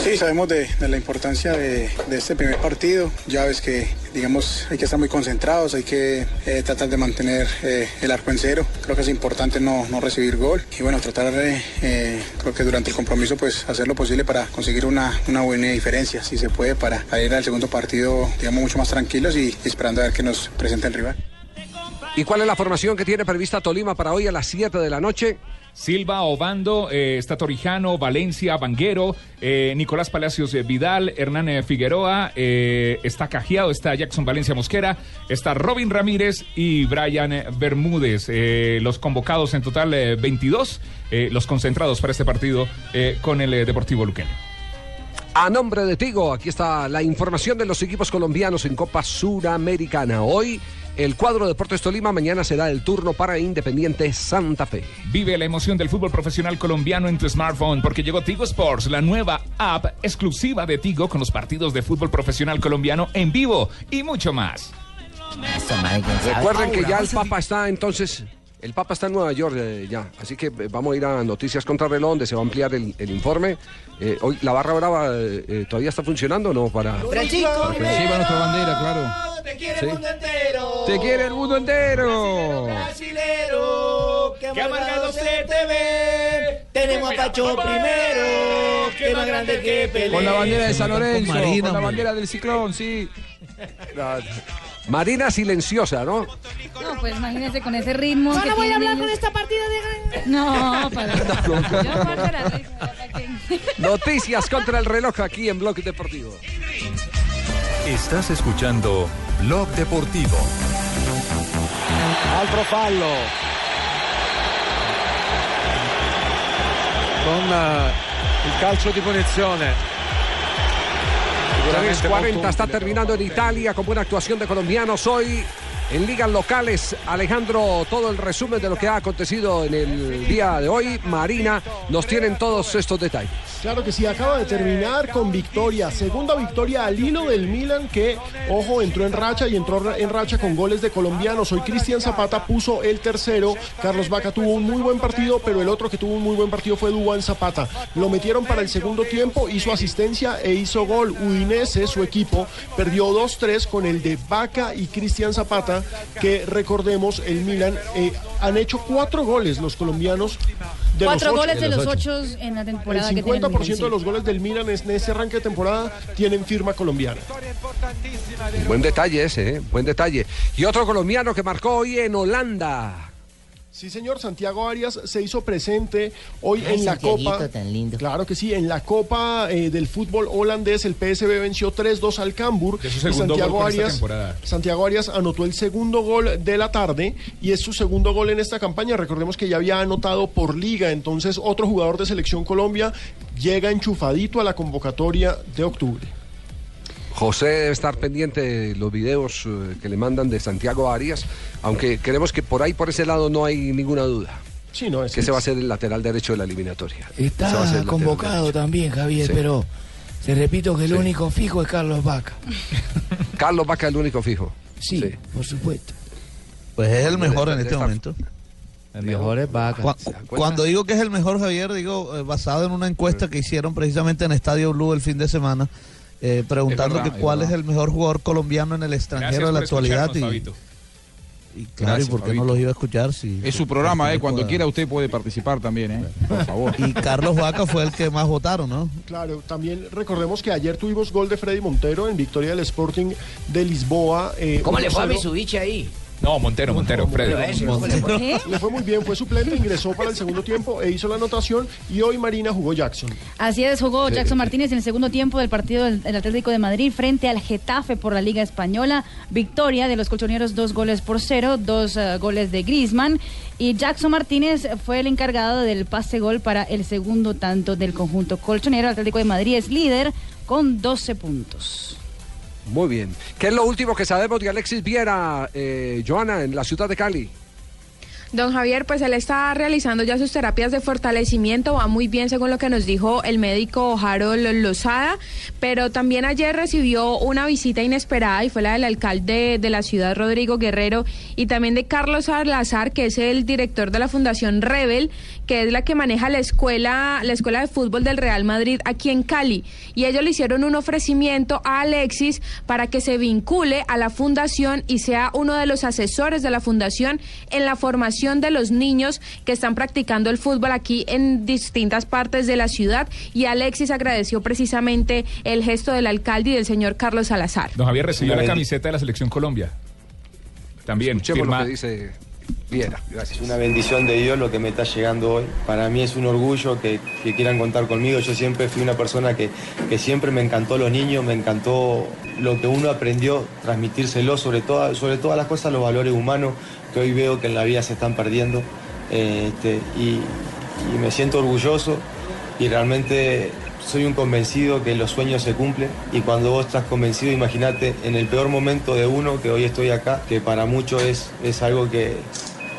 Sí, sabemos de, de la importancia de, de este primer partido. Ya ves que, digamos, hay que estar muy concentrados, hay que eh, tratar de mantener eh, el arco en cero. Creo que es importante no, no recibir gol y bueno, tratar de, eh, creo que durante el compromiso, pues hacer lo posible para conseguir una, una buena diferencia, si se puede, para ir al segundo partido, digamos, mucho más tranquilos y, y esperando a ver qué nos presenta el rival. ¿Y cuál es la formación que tiene prevista Tolima para hoy a las 7 de la noche? Silva, Obando, eh, está Torijano, Valencia, Vanguero, eh, Nicolás Palacios eh, Vidal, Hernán eh, Figueroa, eh, está Cajiado, está Jackson Valencia Mosquera, está Robin Ramírez y Brian Bermúdez. Los convocados en total eh, 22, eh, los concentrados para este partido con el Deportivo Luqueño. A nombre de Tigo, aquí está la información de los equipos colombianos en Copa Suramericana. Hoy el cuadro Deportes Tolima, mañana será el turno para Independiente Santa Fe. Vive la emoción del fútbol profesional colombiano en tu smartphone porque llegó Tigo Sports, la nueva app exclusiva de Tigo con los partidos de fútbol profesional colombiano en vivo y mucho más. Recuerden que ya el Papa está entonces. El Papa está en Nueva York eh, ya, así que eh, vamos a ir a Noticias contra Reloj, donde se va a ampliar el, el informe. Eh, hoy la barra brava eh, todavía está funcionando, o ¿no? Para Francisco, para que lleva nuestra bandera, claro. Te quiere Sí. el mundo entero. Te quiere el mundo entero. Brasilero, que amargado se te ve. Tenemos a Pacho primero, que más grande que Pelé. Con la bandera de San Con Lorenzo, Marina, con la bandera del ciclón, sí. Marina silenciosa, ¿no? No, pues imagínese con ese ritmo. No, que no voy a hablar con esta partida de... No, para. Yo aparte la risa, Noticias contra el reloj aquí en Bloque Deportivo. Estás escuchando Blog Deportivo. Altro fallo. Con eh, il calcio di punizione. Sicuramente 3.40 molto está terminando en Italia con buena actuación de colombianos hoy en ligas locales. Alejandro, todo el resumen de lo que ha acontecido en el día de hoy. Marina, nos tienen todos estos detalles. Claro que sí, acaba de terminar con victoria, segunda victoria al hilo del Milan que, ojo, entró en racha y entró en racha con goles de colombianos. Hoy Cristian Zapata puso el tercero, Carlos Vaca tuvo un muy buen partido, pero el otro que tuvo un muy buen partido fue Duan Zapata. Lo metieron para el segundo tiempo, hizo asistencia e hizo gol. Udinese, su equipo, perdió 2-3 con el de Vaca y Cristian Zapata, que recordemos, el Milan eh, han hecho cuatro goles los colombianos. De Cuatro los goles de los ocho en la temporada el 50% Milan, de los goles del Milan en este arranque de temporada tienen firma colombiana. Buen detalle ese, ¿eh? buen detalle. Y otro colombiano que marcó hoy en Holanda. Sí, señor, Santiago Arias se hizo presente hoy Ay, en la Copa. tan lindo. Claro que sí, en la Copa eh, del fútbol holandés el PSV venció 3-2 al Cambur. Y segundo Santiago gol con esta Arias, temporada. Santiago Arias anotó el segundo gol de la tarde y es su segundo gol en esta campaña. Recordemos que ya había anotado por liga, entonces otro jugador de Selección Colombia llega enchufadito a la convocatoria de octubre. José debe estar pendiente de los videos eh, que le mandan de Santiago Arias, aunque creemos que por ahí, por ese lado, no hay ninguna duda. Sí, no, es que ese va a ser el lateral derecho de la eliminatoria. Ese va a ser Está convocado también, Javier, Sí. pero te repito que el Sí. único fijo es Carlos Vaca. Carlos Vaca es el único fijo. Sí, por supuesto. Pues es el mejor en este momento. El mejor es Vaca. Cu- Cuando digo que es el mejor, Javier, digo eh, basado en una encuesta que hicieron precisamente en Estadio Blue el fin de semana, eh, preguntando verdad, que es cuál es el mejor jugador colombiano en el extranjero de la por actualidad. Y, claro, Gracias, ¿y por qué Fabito. no los iba a escuchar? Si, Es su programa, eh. Cuando pueda. quiera usted puede participar también, eh. Por favor. Y Carlos Vaca fue el que más votaron, ¿no? Claro, también recordemos que ayer tuvimos gol de Freddy Montero en victoria del Sporting de Lisboa. eh, ¿Cómo le fue a 1-0. Mitsubishi ahí? No, Montero, Montero, Freddy. Pero ese, ¿cómo le fue? Muy bien, fue suplente, ingresó para el segundo tiempo e hizo la anotación y hoy Marina jugó Jackson. Así es, jugó Sí, Jackson. Martínez en el segundo tiempo del partido del, del Atlético de Madrid frente al Getafe por la Liga Española. Victoria de los colchoneros, dos goles por cero, dos eh, goles de Griezmann. Y Jackson Martínez fue el encargado del pase gol para el segundo tanto del conjunto colchonero. El Atlético de Madrid es líder con 12 puntos. Muy bien. ¿Qué es lo último que sabemos de Alexis Viera, eh, Joana, en la ciudad de Cali? Don Javier, pues él está realizando ya sus terapias de fortalecimiento, va muy bien según lo que nos dijo el médico Harold Lozada, pero también ayer recibió una visita inesperada y fue la del alcalde de la ciudad, Rodrigo Guerrero, y también de Carlos Salazar, que es el director de la Fundación Rebel, que es la que maneja la escuela, la escuela de fútbol del Real Madrid aquí en Cali. Y ellos le hicieron un ofrecimiento a Alexis para que se vincule a la fundación y sea uno de los asesores de la fundación en la formación de los niños que están practicando el fútbol aquí en distintas partes de la ciudad. Y Alexis agradeció precisamente el gesto del alcalde y del señor Carlos Salazar. Don Javier recibió Una la camiseta de la selección Colombia. También Escuchemos firma. lo que dice Viera. Gracias. Es una bendición de Dios lo que me está llegando hoy. Para mí es un orgullo que, que quieran contar conmigo. Yo siempre fui una persona que, que siempre me encantó los niños, me encantó lo que uno aprendió, transmitírselo, sobre, toda- sobre todas las cosas, los valores humanos que hoy veo que en la vida se están perdiendo. Eh, este, y, y me siento orgulloso y realmente soy un convencido que los sueños se cumplen y cuando vos estás convencido, imagínate en el peor momento de uno, que hoy estoy acá, que para muchos es, es algo que,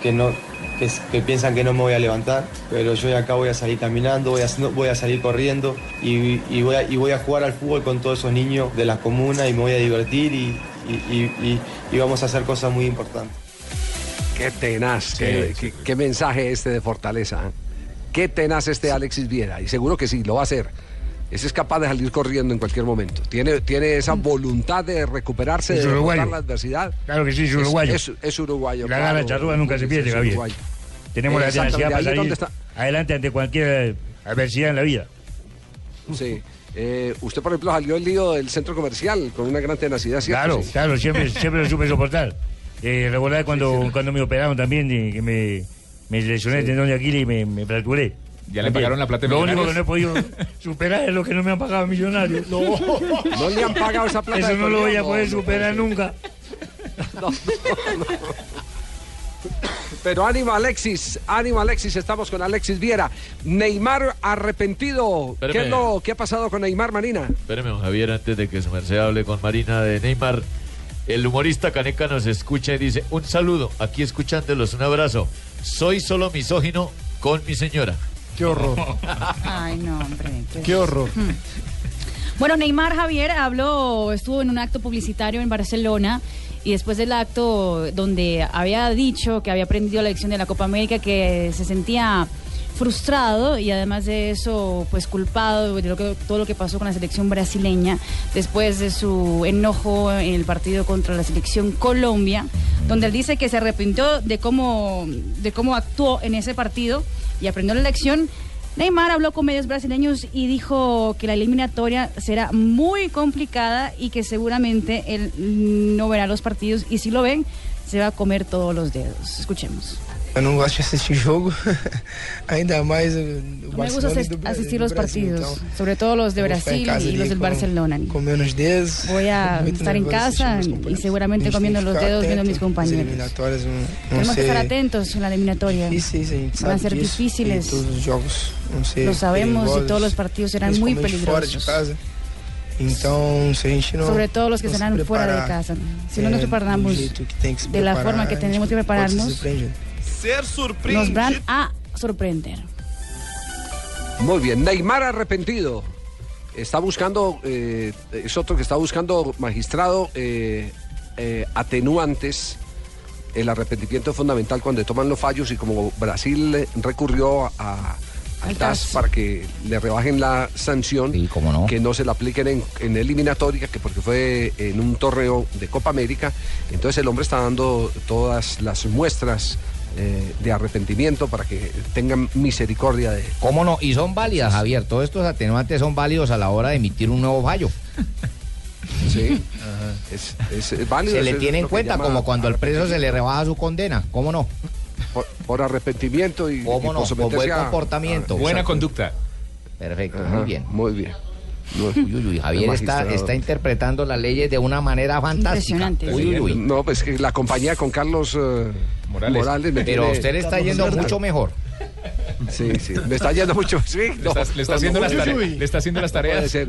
que no, que, que piensan que no me voy a levantar, pero yo de acá voy a salir caminando, voy a, voy a salir corriendo y, y voy a, y voy a jugar al fútbol con todos esos niños de la comuna y me voy a divertir y, y- y- y- y vamos a hacer cosas muy importantes. Qué tenaz, qué, qué- qué mensaje este de fortaleza. ¿eh? Qué tenaz este Alexis Viera. Y seguro que sí, lo va a hacer. Ese es capaz de salir corriendo en cualquier momento. Tiene, tiene esa voluntad de recuperarse, Es de uruguayo. la adversidad. Claro que sí, es uruguayo. Es, es uruguayo. La gana charrúa nunca se pierde, uruguayo. Tenemos la tenacidad para salir adelante ante cualquier adversidad en la vida. Sí. Eh, usted, por ejemplo, salió el lío del centro comercial con una gran tenacidad, ¿cierto? Claro, Sí. claro, siempre, siempre lo supe soportar. Eh, recordar cuando, cuando me operaron también, que me, me lesioné el tendón de Aquiles y me, me fracturé. Ya le pagaron la plata de Lo único que no he podido superar es lo que no me han pagado millonarios. No, No le han pagado esa plata Eso no lo voy a poder no, no superar puede ser. nunca. Pero ánimo Alexis, ánimo Alexis, estamos con Alexis Viera. Neymar arrepentido. ¿Qué es lo que ha pasado con Neymar Marina? Espéreme, Javier, antes de que su merced hable con Marina de Neymar. El humorista Caneca nos escucha y dice, un saludo, aquí escuchándolos, un abrazo. Soy solo misógino con mi señora. Qué horror. Ay, no, hombre. pues. Qué horror. Bueno, Neymar Javier habló, estuvo en un acto publicitario en Barcelona y después del acto donde había dicho que había aprendido la lección de la Copa América, que se sentía frustrado y además de eso, pues culpado de lo que, todo lo que pasó con la selección brasileña después de su enojo en el partido contra la selección Colombia, donde él dice que se arrepintió de cómo, de cómo actuó en ese partido y aprendió la lección. Neymar habló con medios brasileños y dijo que la eliminatoria será muy complicada y que seguramente él no verá los partidos y si lo ven se va a comer todos los dedos. Escuchemos. Eu não gosto de assistir jogo, ainda mais o No me gusta Barcelona asis- do asistir los Brasil, partidos, então, sobre todo los de em Brasil y los del Barcelona. Com meus dedos. Voy a estar en casa y seguramente comiendo los dedos viendo a mis compañeros. Vão Tenemos que estar atentos en la eliminatoria. Van a ser difíciles. e Todos os vão ser Lo sabemos y todos los partidos serán muy fora peligrosos. Então, se a gente não Sobre todo los que não se serán fuera de preparar, casa. Si no nos é, do preparamos que que se de la preparar, forma que tenemos que prepararnos. Ser nos van a sorprender. Muy bien, Neymar arrepentido. Está buscando, eh, es otro que está buscando, magistrado, eh, eh, atenuantes. El arrepentimiento es fundamental cuando toman los fallos y como Brasil recurrió a, al TAS para que le rebajen la sanción, que no se la apliquen en, en eliminatoria, que porque fue en un torneo de Copa América, entonces el hombre está dando todas las muestras eh, de arrepentimiento para que tengan misericordia de ¿Cómo no? Y son válidas, Javier. Todos estos atenuantes son válidos a la hora de emitir un nuevo fallo. Sí. Es, es- es válido. se le tiene en cuenta como cuando al preso se le rebaja su condena. ¿Cómo no? Por, por arrepentimiento y, ¿Cómo y no? Por buen comportamiento. a- Buena Exacto. conducta. Perfecto, Ajá, muy bien. Muy bien. Uy, uy, uy, Javier está, está interpretando las leyes de una manera fantástica. Uy, uy, uy. No, pues que la compañía con Carlos eh, Morales. me Pero a usted le está yendo mucho mejor. Sí, sí, me está yendo mucho. Sí, Le está, le está no, haciendo, no, las uy, tare- uy. le está haciendo las tareas. ser.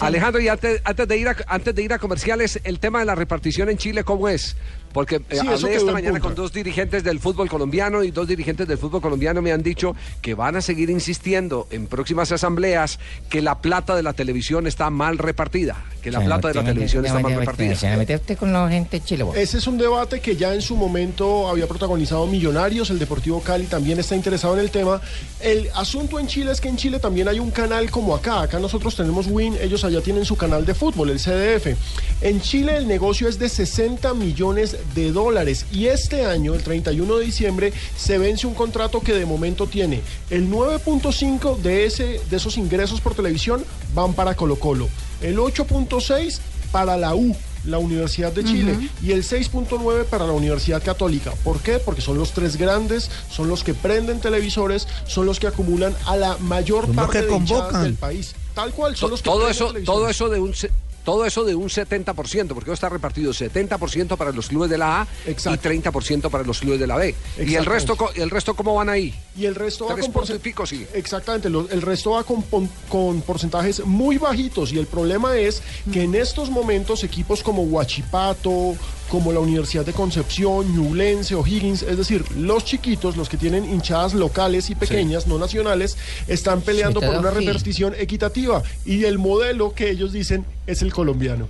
Alejandro, y antes, antes, de ir a, antes de ir a comerciales, el tema de la repartición en Chile, ¿cómo es? Porque eh, Sí, hablé esta mañana con dos dirigentes del fútbol colombiano y dos dirigentes del fútbol colombiano me han dicho que van a seguir insistiendo en próximas asambleas que la plata de la televisión está mal repartida, que la plata de la televisión está mal repartida. Se meterte con la gente chile. Ese es un debate que ya en su momento había protagonizado Millonarios, el Deportivo Cali también está interesado en el tema. El asunto en Chile es que en Chile también hay un canal como acá. Acá nosotros tenemos Win, ellos allá tienen su canal de fútbol, el CDF. En Chile el negocio es de 60 millones de dólares y este año, el 31 de diciembre, se vence un contrato que de momento tiene el 9.5 de, ese, de esos ingresos por televisión van para Colo Colo, el 8.6 para la U, la Universidad de Chile, y el 6.9 para la Universidad Católica. ¿Por qué? Porque son los tres grandes, son los que prenden televisores, son los que acumulan a la mayor Son parte que de del país. Tal cual, son los que todo eso, todo eso de un todo eso de un 70%, porque está repartido 70% para los clubes de la A y 30% para los clubes de la B. Y el resto, el resto ¿cómo van ahí? Y el resto va con puntos porcent- y pico, sí. Exactamente, lo- el resto va con, con porcentajes muy bajitos y el problema es que en estos momentos equipos como Huachipato, como la Universidad de Concepción, Ñublense o Higgins, es decir, los chiquitos, los que tienen hinchadas locales y pequeñas, no nacionales, están peleando por una repartición equitativa y el modelo que ellos dicen es el colombiano.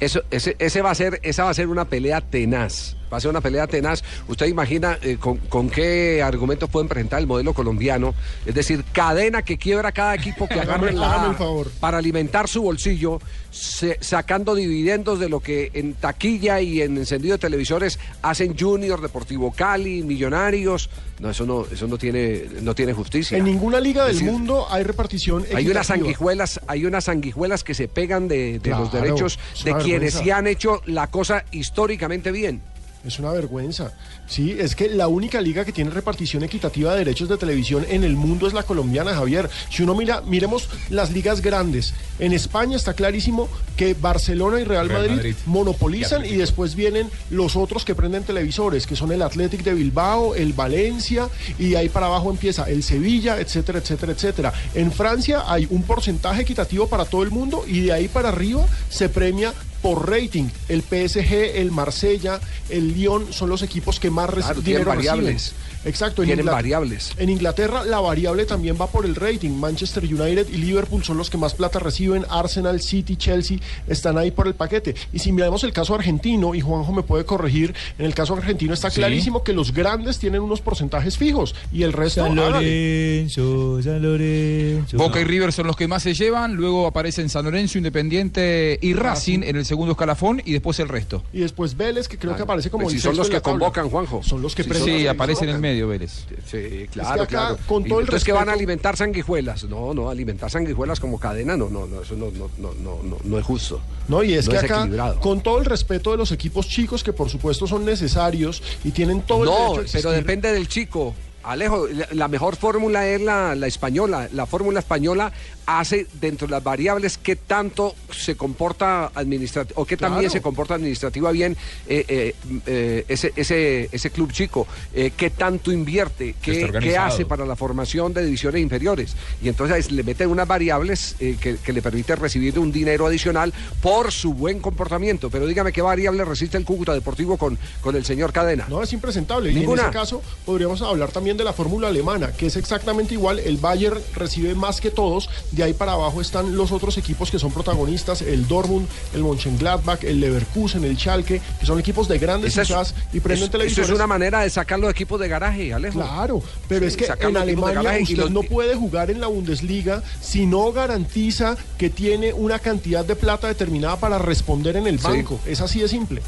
Eso, ese, ese va a ser, esa va a ser una pelea tenaz. Va a ser una pelea tenaz. ¿Usted imagina eh, con, con qué argumentos pueden presentar el modelo colombiano? Es decir, cadena que quiebra cada equipo que agarre la el favor. para alimentar su bolsillo, se- sacando dividendos de lo que en taquilla y en encendido de televisores hacen Junior, Deportivo Cali, Millonarios. No, eso no, eso no tiene, no tiene justicia. En ninguna liga del decir, mundo hay repartición equitativa. Hay unas sanguijuelas, hay unas sanguijuelas que se pegan de, de los derechos de quienes sí han hecho la cosa históricamente bien. Es una vergüenza. Sí, es que la única liga que tiene repartición equitativa de derechos de televisión en el mundo es la colombiana, Javier. Si uno mira, miremos las ligas grandes. En España está clarísimo que Barcelona y Real, Real Madrid, Madrid. monopolizan y, después vienen los otros que prenden televisores, que son el Athletic de Bilbao, el Valencia y ahí para abajo empieza el Sevilla, etcétera, etcétera, etcétera. En Francia hay un porcentaje equitativo para todo el mundo y de ahí para arriba se premia por rating. El PSG, el Marsella, el Lyon son los equipos que más Claro, dinero variables. reciben. Exacto. en Tienen Ingla- variables. En Inglaterra la variable también va por el rating. Manchester United y Liverpool son los que más plata reciben. Arsenal, City, Chelsea están ahí por el paquete. Y si miramos el caso argentino, y Juanjo me puede corregir, en el caso argentino está Sí. clarísimo que los grandes tienen unos porcentajes fijos y el resto... San. Lorenzo, San Lorenzo. Boca y River son los que más se llevan, luego aparecen San Lorenzo, Independiente y Racing en el segundo escalafón y después el resto. Y después Vélez, que creo que aparece como Pues el si son los que tabla. convocan, Juanjo. Son los que Sí, Sí, aparece en el televisores. Medio Vélez. Sí, claro, acá, claro. con Y todo el entonces que van a respeto- alimentar sanguijuelas. No, no, alimentar sanguijuelas como cadena, no, no, no, eso no, no, no, no, no, no es justo. No, y es No que es acá, equilibrado. con todo el respeto de los equipos chicos, que por supuesto son necesarios y tienen todo el No, derecho a pero existir, depende del chico. Alejo, la, la mejor fórmula es la, la española. La fórmula española hace dentro de las variables qué tanto se comporta administrativo o qué también se comporta administrativa bien eh, eh, eh, ese, ese, ese club chico, qué tanto invierte, qué, qué hace para la formación de divisiones inferiores. Y entonces le meten unas variables que, que le permiten recibir un dinero adicional por su buen comportamiento. Pero dígame qué variable resiste el Cúcuta Deportivo con, con el señor Cadena. No, es impresentable. Y Ninguna. en ese caso podríamos hablar también de la fórmula alemana, que es exactamente igual. El Bayern recibe más que todos. De ahí para abajo están los otros equipos que son protagonistas, el Dortmund, el Mönchengladbach, el Leverkusen, el Schalke, que son equipos de grandes hinchadas y prenden Eso es una manera de sacar los equipos de garaje, Alejo. Claro, pero Sí, es que en Alemania usted los- no puede jugar en la Bundesliga si no garantiza que tiene una cantidad de plata determinada para responder en el Sí. banco. Es así de simple.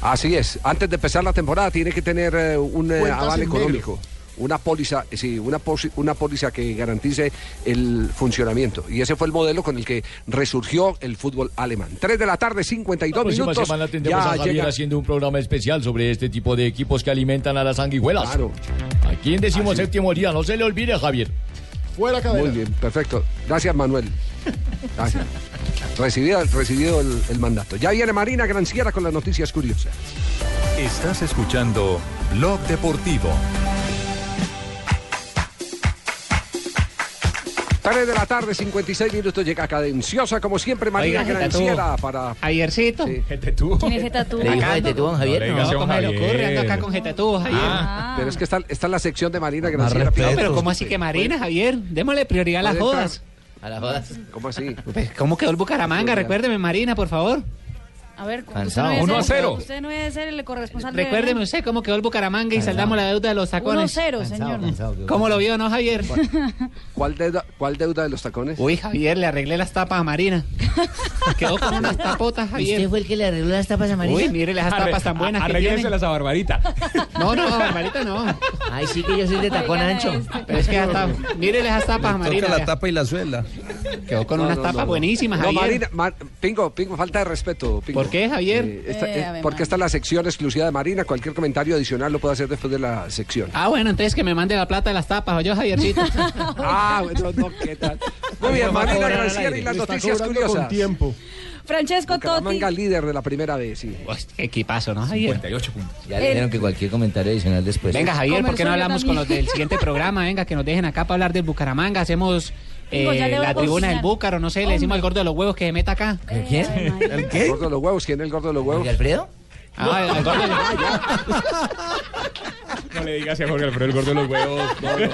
Así es. Antes de empezar la temporada tiene que tener eh, un eh, aval económico. Una póliza, sí, una, posi- una póliza que garantice el funcionamiento. Y ese fue el modelo con el que resurgió el fútbol alemán. 3 de la tarde, 52 La próxima minutos. semana tendremos a Javier llega- haciendo un programa especial sobre este tipo de equipos que alimentan a las sanguijuelas. Claro. Aquí en decimos séptimo día, no se le olvide, Javier. Fuera cadena. Muy bien, perfecto. Gracias, Manuel. Gracias. Recibido, recibido el, el mandato. Ya viene Marina Granciera con las noticias curiosas. Estás escuchando Blog Deportivo. 3 de la tarde, 56 minutos, llega cadenciosa, como siempre, Marina Oiga, Granciera para... Javiercito. Jetetú. ¿Quién es Jetatú? ¿Le dijo Jetetú, don Javier? No No, digas a don ¿cómo se le Javier. ocurre? Ando acá con Jetetú, Javier. Ah. Pero es que está, está en la sección de Marina Granciera. No, pero ¿cómo así que Marina, Javier? Démosle prioridad a las entrar. jodas. A las jodas. ¿Cómo así? Pues, ¿Cómo quedó el Bucaramanga? Recuérdeme, Marina, por favor. A ver, Cansado. usted no Uno debe a ser- cero. Usted no debe ser el corresponsal de- Recuérdeme usted cómo quedó el Bucaramanga y Cansado. saldamos la deuda de los tacones. 1-0, señor. ¿Cómo lo vio, no, Javier? ¿Cuál deuda, ¿Cuál deuda de los tacones? Uy, Javier, le arreglé las tapas a Marina. Quedó con unas tapotas, Javier. ¿Usted fue el que le arregló las tapas a Marina? Uy, mire las tapas tan buenas. Arréglenselas a Barbarita. No, no, Barbarita no. Ay, sí que yo soy de tacón ancho. Pero es que hasta, mírele esas tapas a Marina. Toca la tapa y la suela. Quedó con No, unas no, tapas buenísimas, No, Javier. Marina, Pingo, Pingo, falta de respeto. Pingo. ¿Por qué, Javier? Eh, esta- Eh, eh, porque esta es la sección exclusiva de Marina. Cualquier comentario adicional lo puede hacer después de la sección. Ah, bueno, entonces que me mande la plata de las tapas, ¿o yo, Javiercito? Ah, bueno, no, ¿qué tal? Muy bien, Marina Granciera y las noticias curiosas. con tiempo. Francesco Totti. Bucaramanga líder de la primera vez, sí. Qué equipazo, ¿no, Javier? 58 puntos. Ya le dijeron que cualquier comentario adicional después. Venga, Javier, ¿por qué no hablamos con los del siguiente programa? Venga, que nos dejen acá para hablar del Bucaramanga. Hacemos Digo, ya le voy a la tribuna del Búcaro, no sé, le decimos al gordo de los huevos que se meta acá. ¿Quién? ¿El qué? gordo de los huevos. ¿Quién es el gordo de los huevos? ¿Jorge Alfredo? Ah, el gordo de los No le digas a Jorge Alfredo el gordo de los huevos. No, no.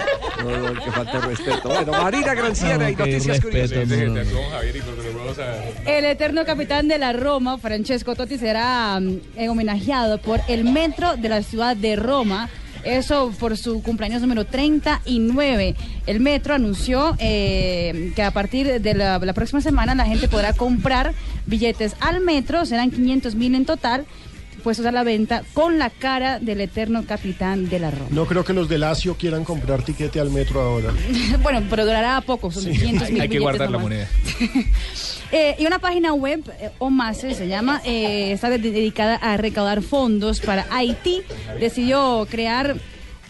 No, no, que falta respeto. Bueno, Marina Granciera y No, qué noticias respeto, curiosas. Y huevos. El eterno capitán de la Roma, Francesco Totti, será eh, homenajeado por el metro de la ciudad de Roma. Eso por su cumpleaños número 39. El metro anunció eh, que a partir de la, la próxima semana la gente podrá comprar billetes al metro, serán 500 mil en total, puestos a la venta con la cara del eterno capitán de la Roma. No creo que los de Lazio quieran comprar tiquete al metro ahora. bueno, pero durará poco, son 500 mil Hay que guardar la moneda. Eh, y una página web, eh, OMASE se llama, eh, está de- dedicada a recaudar fondos para Haití. Decidió crear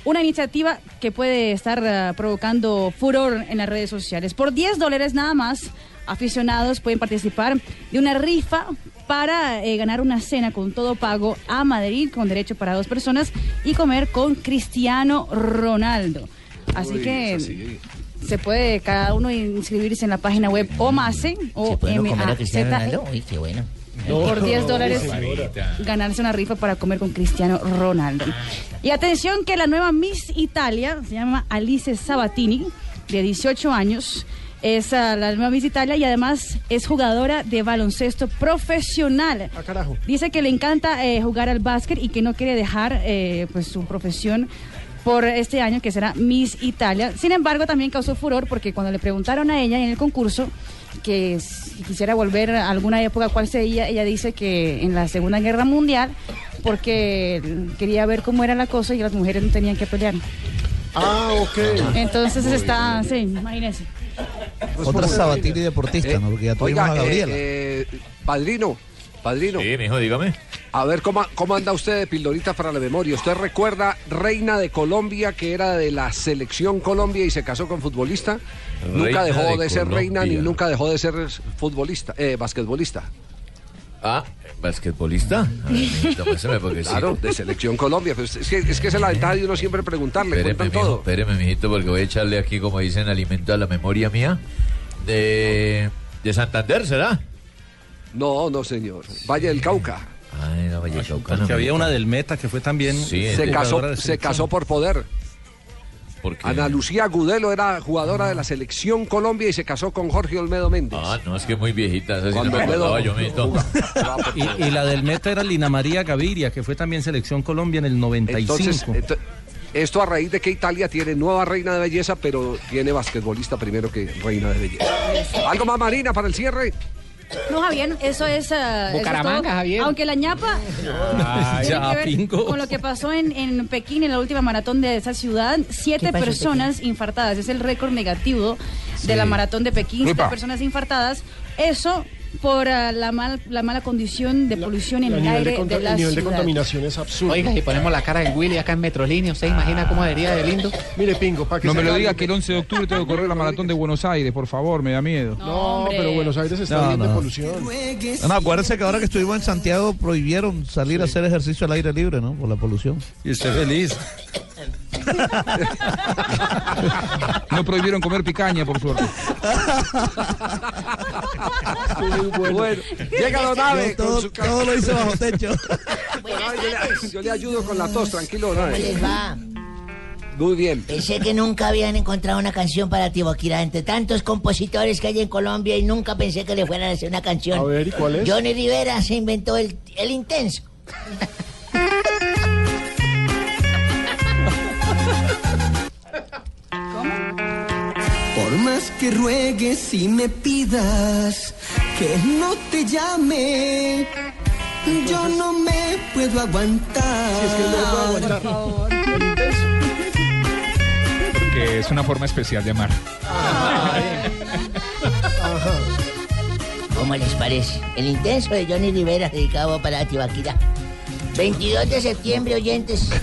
una iniciativa que puede estar eh, provocando furor en las redes sociales. Por 10 dólares nada más, aficionados pueden participar de una rifa para eh, ganar una cena con todo pago a Madrid con derecho para dos personas y comer con Cristiano Ronaldo. Así Uy, que. Se puede cada uno inscribirse en la página web OMASE o ¿Se puede uno comer a. Ronaldo? Uy, qué bueno. Por 10 dólares ganarse una rifa para comer con Cristiano Ronaldo. Y atención que la nueva Miss Italia se llama Alice Sabatini, de 18 años. Es ah, la nueva Miss Italia y además es jugadora de baloncesto profesional. Ah, carajo. Dice que le encanta eh, jugar al básquet y que no quiere dejar eh, pues su profesión por este año que será Miss Italia. Sin embargo, también causó furor porque cuando le preguntaron a ella en el concurso que si quisiera volver a alguna época, ¿cuál sería? Ella dice que en la Segunda Guerra Mundial porque quería ver cómo era la cosa y las mujeres no tenían que pelear. Ah, ok. Entonces está, sí, imagínense. Otra Sabatini deportista, ¿no? Porque ya tuvimos Oiga, a Gabriela. eh, eh, Padrino, padrino. Sí, mijo, dígame. A ver, ¿cómo, ¿cómo anda usted de pildorita para la memoria? ¿Usted recuerda Reina de Colombia, que era de la selección Colombia y se casó con futbolista? nunca dejó de, de ser reina ni nunca dejó de ser futbolista, eh, basquetbolista. Ah, ¿basquetbolista? Ver, sí. Claro, de selección Colombia. Pues es, que, es que esa es la ventaja de uno siempre preguntarle, Espéreme, mijo, todo. espéreme, mijito, porque voy a echarle aquí, como dicen, alimento a la memoria mía. De, de Santander, ¿será? No, no, señor. Valle del Cauca. Ay, no, Valle del Cauca. Porque había una del Meta que fue también. Sí, se, casó, se casó por poder. Ana Lucía Gudelo era jugadora de la selección Colombia y se casó con Jorge Olmedo Méndez. Ah, no, es que muy viejita, esa sí no Olmedo- yo. Y, y la del Meta era Lina María Gaviria, que fue también selección Colombia en el 95. Entonces, ento- esto a raíz de que Italia tiene nueva reina de belleza, pero tiene basquetbolista primero que reina de belleza. ¿Algo más, Marina, para el cierre? No, Javier, eso es. eso es Bucaramanga, todo. Javier. Aunque la ñapa. Ay, tiene ya, que ver pingo. Con lo que pasó en, en Pekín, en la última maratón de esa ciudad, siete ¿Qué pasó en personas infartadas. Es el récord negativo de la maratón de Pekín, siete personas infartadas. Eso por ah, la, mal- la mala condición de polución en El de, aire de la el nivel de contaminación es absurdo. Oiga, si ponemos la cara del Willy acá en Metrolínea, ¿usted imagina cómo sería de lindo? Mire, Pingo, para que No se me lo diga que el 11 de octubre tengo que correr la maratón de Buenos Aires, por favor, me da miedo. No, pero Buenos Aires está No, bien de polución. No, no, acuérdense que ahora que estuvimos en Santiago prohibieron salir a hacer ejercicio al aire libre, ¿no? Por la polución. Y usted feliz. No prohibieron comer picaña, por suerte. Bueno, llega Don Ave todo, su todo lo hice bajo techo. Yo, le, yo le ayudo con la tos, tranquilo, Don ¿Cómo les va? Muy bien. Pensé que nunca habían encontrado una canción para Tiboquira entre tantos compositores que hay en Colombia y nunca pensé que le fueran a hacer una canción. A ver, ¿y cuál es? Johnny Rivera se inventó el, el intenso. más que ruegues y me pidas que no te llame, yo no me puedo aguantar. Que es una forma especial de amar. ¿Cómo les parece? El intenso de Johnny Rivera dedicado para Tibaquira. 22 de septiembre, oyentes.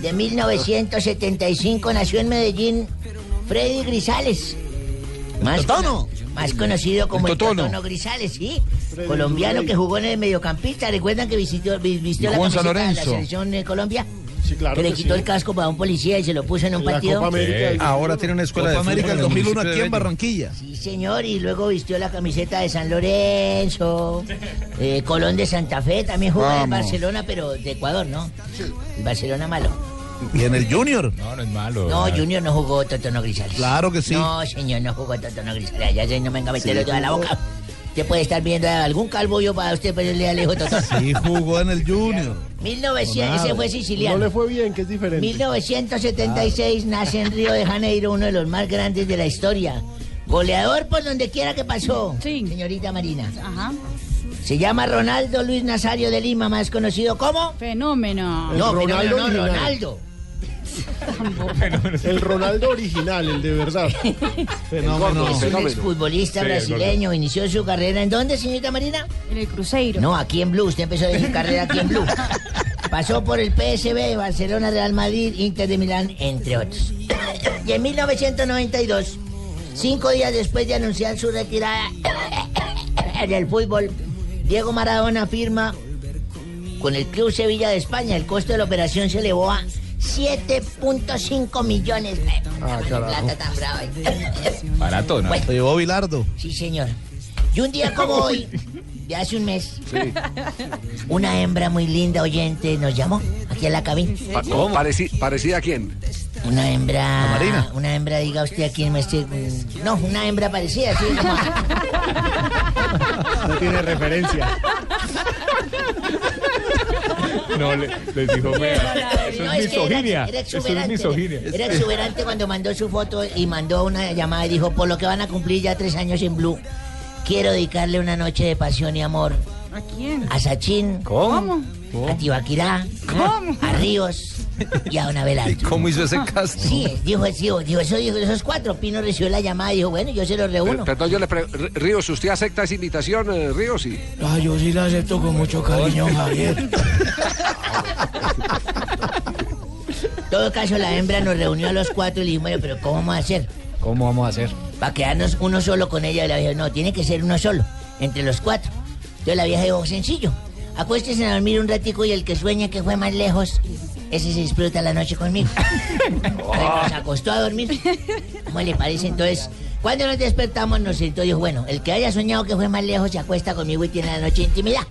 De 1975 nació en Medellín Freddy Grisales. Más, más conocido como El el Totono. Totono Grisales, ¿sí? Colombiano que jugó en el mediocampista. ¿Recuerdan que vistió, vi- vistió la camiseta de la selección de Colombia? Sí, claro que le que quitó sí. el casco para un policía y se lo puso en un La partido. Copa América. del- Ahora tiene una escuela Copa de América fútbol del en el 2001 municipio aquí en. Barranquilla. Sí, señor, y luego vistió la camiseta de San Lorenzo, eh, Colón de Santa Fe, también jugó en. Barcelona, pero de Ecuador, ¿no? El Barcelona malo. Y en el Junior. No, no es malo. No, Junior no jugó Totono Grisales. Claro que sí. No, señor, no jugó Totono Grisales. Ya se no me venga a meterlo yo a la boca. Usted puede estar viendo algún calvo yo para usted ponerle al hijo Totono. Sí, jugó en el Junior. 1900, ese fue No siciliano. le fue bien, que es diferente. 1976 nace en Río de Janeiro, uno de los más grandes de la historia. Goleador por donde quiera que pasó, señorita Marina. Ajá. Se llama Ronaldo Luis Nazario de Lima, más conocido como... Fenómeno. No, Ronaldo fenómeno, no. Ronaldo. El Ronaldo original, el de verdad. Fenómeno. Es un exfutbolista Sí, brasileño. Inició su carrera en dónde, señorita Marina? En el Cruzeiro. No, aquí en Blue. Usted empezó su carrera aquí en Blue. Pasó por el PSB, Barcelona, Real Madrid, Inter de Milán, entre otros. Y en 1992, cinco días después de anunciar su retirada del fútbol, Diego Maradona firma con el Club Sevilla de España. El costo de la operación se elevó a 7.5 millones. Ah, plata tan brava. Barato, ¿no? Bueno. Lo llevó Bilardo. Sí, señor. Y un día como hoy, de hace un mes, una hembra muy linda oyente nos llamó aquí a la cabina. Pa- pareci- ¿Parecida a quién? Una hembra. ¿A Marina? Una hembra, diga usted a quién me esté. mm, No, una hembra parecida, sí. como- No tiene referencia. No, le, les dijo, "Vea, eso No, es es que era- misoginia. era Eso es exuberante. misoginia. Era exuberante cuando mandó su foto y mandó una llamada y dijo, por lo que van a cumplir ya tres años en Blue, quiero dedicarle una noche de pasión y amor ¿A quién? a Sachin, ¿Cómo? a Tibaquirá, ¿Cómo? a Ríos y a Don Abelardo. ¿Cómo hizo ese casting? Sí, dijo, dijo, dijo, eso dijo esos cuatro. Pino recibió la llamada y dijo, bueno, yo se los reúno. Perdón, yo le pregunto, Ríos, ¿usted acepta esa invitación, eh, Ríos? Sí. Ah, yo sí la acepto con mucho cariño, Javier. En todo caso, la hembra nos reunió a los cuatro y le dijimos, bueno, pero ¿cómo vamos a hacer? ¿Cómo vamos a hacer? Para quedarnos uno solo con ella. Y la vieja, no, tiene que ser uno solo, entre los cuatro. Entonces la vieja dijo, sencillo, acuéstese a dormir un ratico y el que sueña que fue más lejos, ese se disfruta la noche conmigo. Nos acostó a dormir. ¿Cómo le parece? Entonces, cuando nos despertamos, nos sentó y dijo, bueno, el que haya soñado que fue más lejos se acuesta conmigo y tiene la noche intimidad.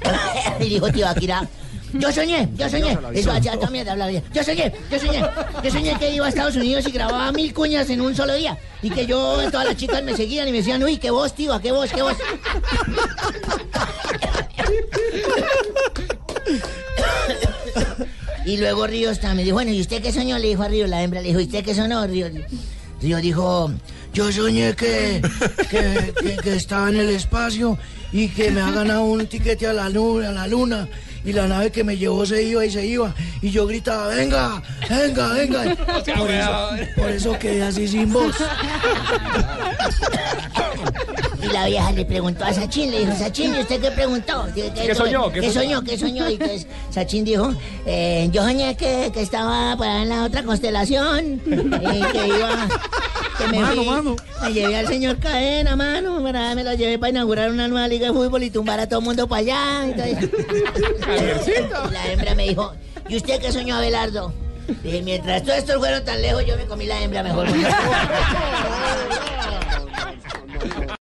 y dijo tío Akira, yo soñé, yo soñé. Eso allá también hablaba bien. Yo soñé, yo soñé. Yo soñé que iba a Estados Unidos y grababa mil cuñas en un solo día. Y que yo, todas las chicas me seguían y me decían, uy, qué voz, tío, qué voz, qué voz. Y luego Ríos también dijo, bueno, ¿y usted qué soñó? Le dijo a Ríos, la hembra le dijo, ¿y usted qué soñó? Ríos, Ríos dijo, Yo soñé que, que, que- que estaba en el espacio y que me ha ganado un tiquete a la, luna, a la luna. Y la nave que me llevó se iba y se iba. Y yo gritaba, venga, venga, venga. Por eso, por eso quedé así sin voz. Y la vieja le preguntó a Sachin, le dijo, Sachin, ¿y usted qué preguntó? ¿Qué, ¿Qué soñó? ¿Qué, ¿Qué soñó? soñó? ¿Qué soñó? Y entonces Sachin dijo, eh, yo soñé que, que estaba por en la otra constelación, y que iba... Que me, Mano, fui- mano. me llevé al señor Cadena, mano, para- me lo llevé para inaugurar una nueva liga de fútbol y tumbar a todo el mundo para allá. Entonces, y la hembra me dijo, ¿y usted qué soñó, Abelardo? Dije, mientras todos estos fueron tan lejos, yo me comí la hembra mejor.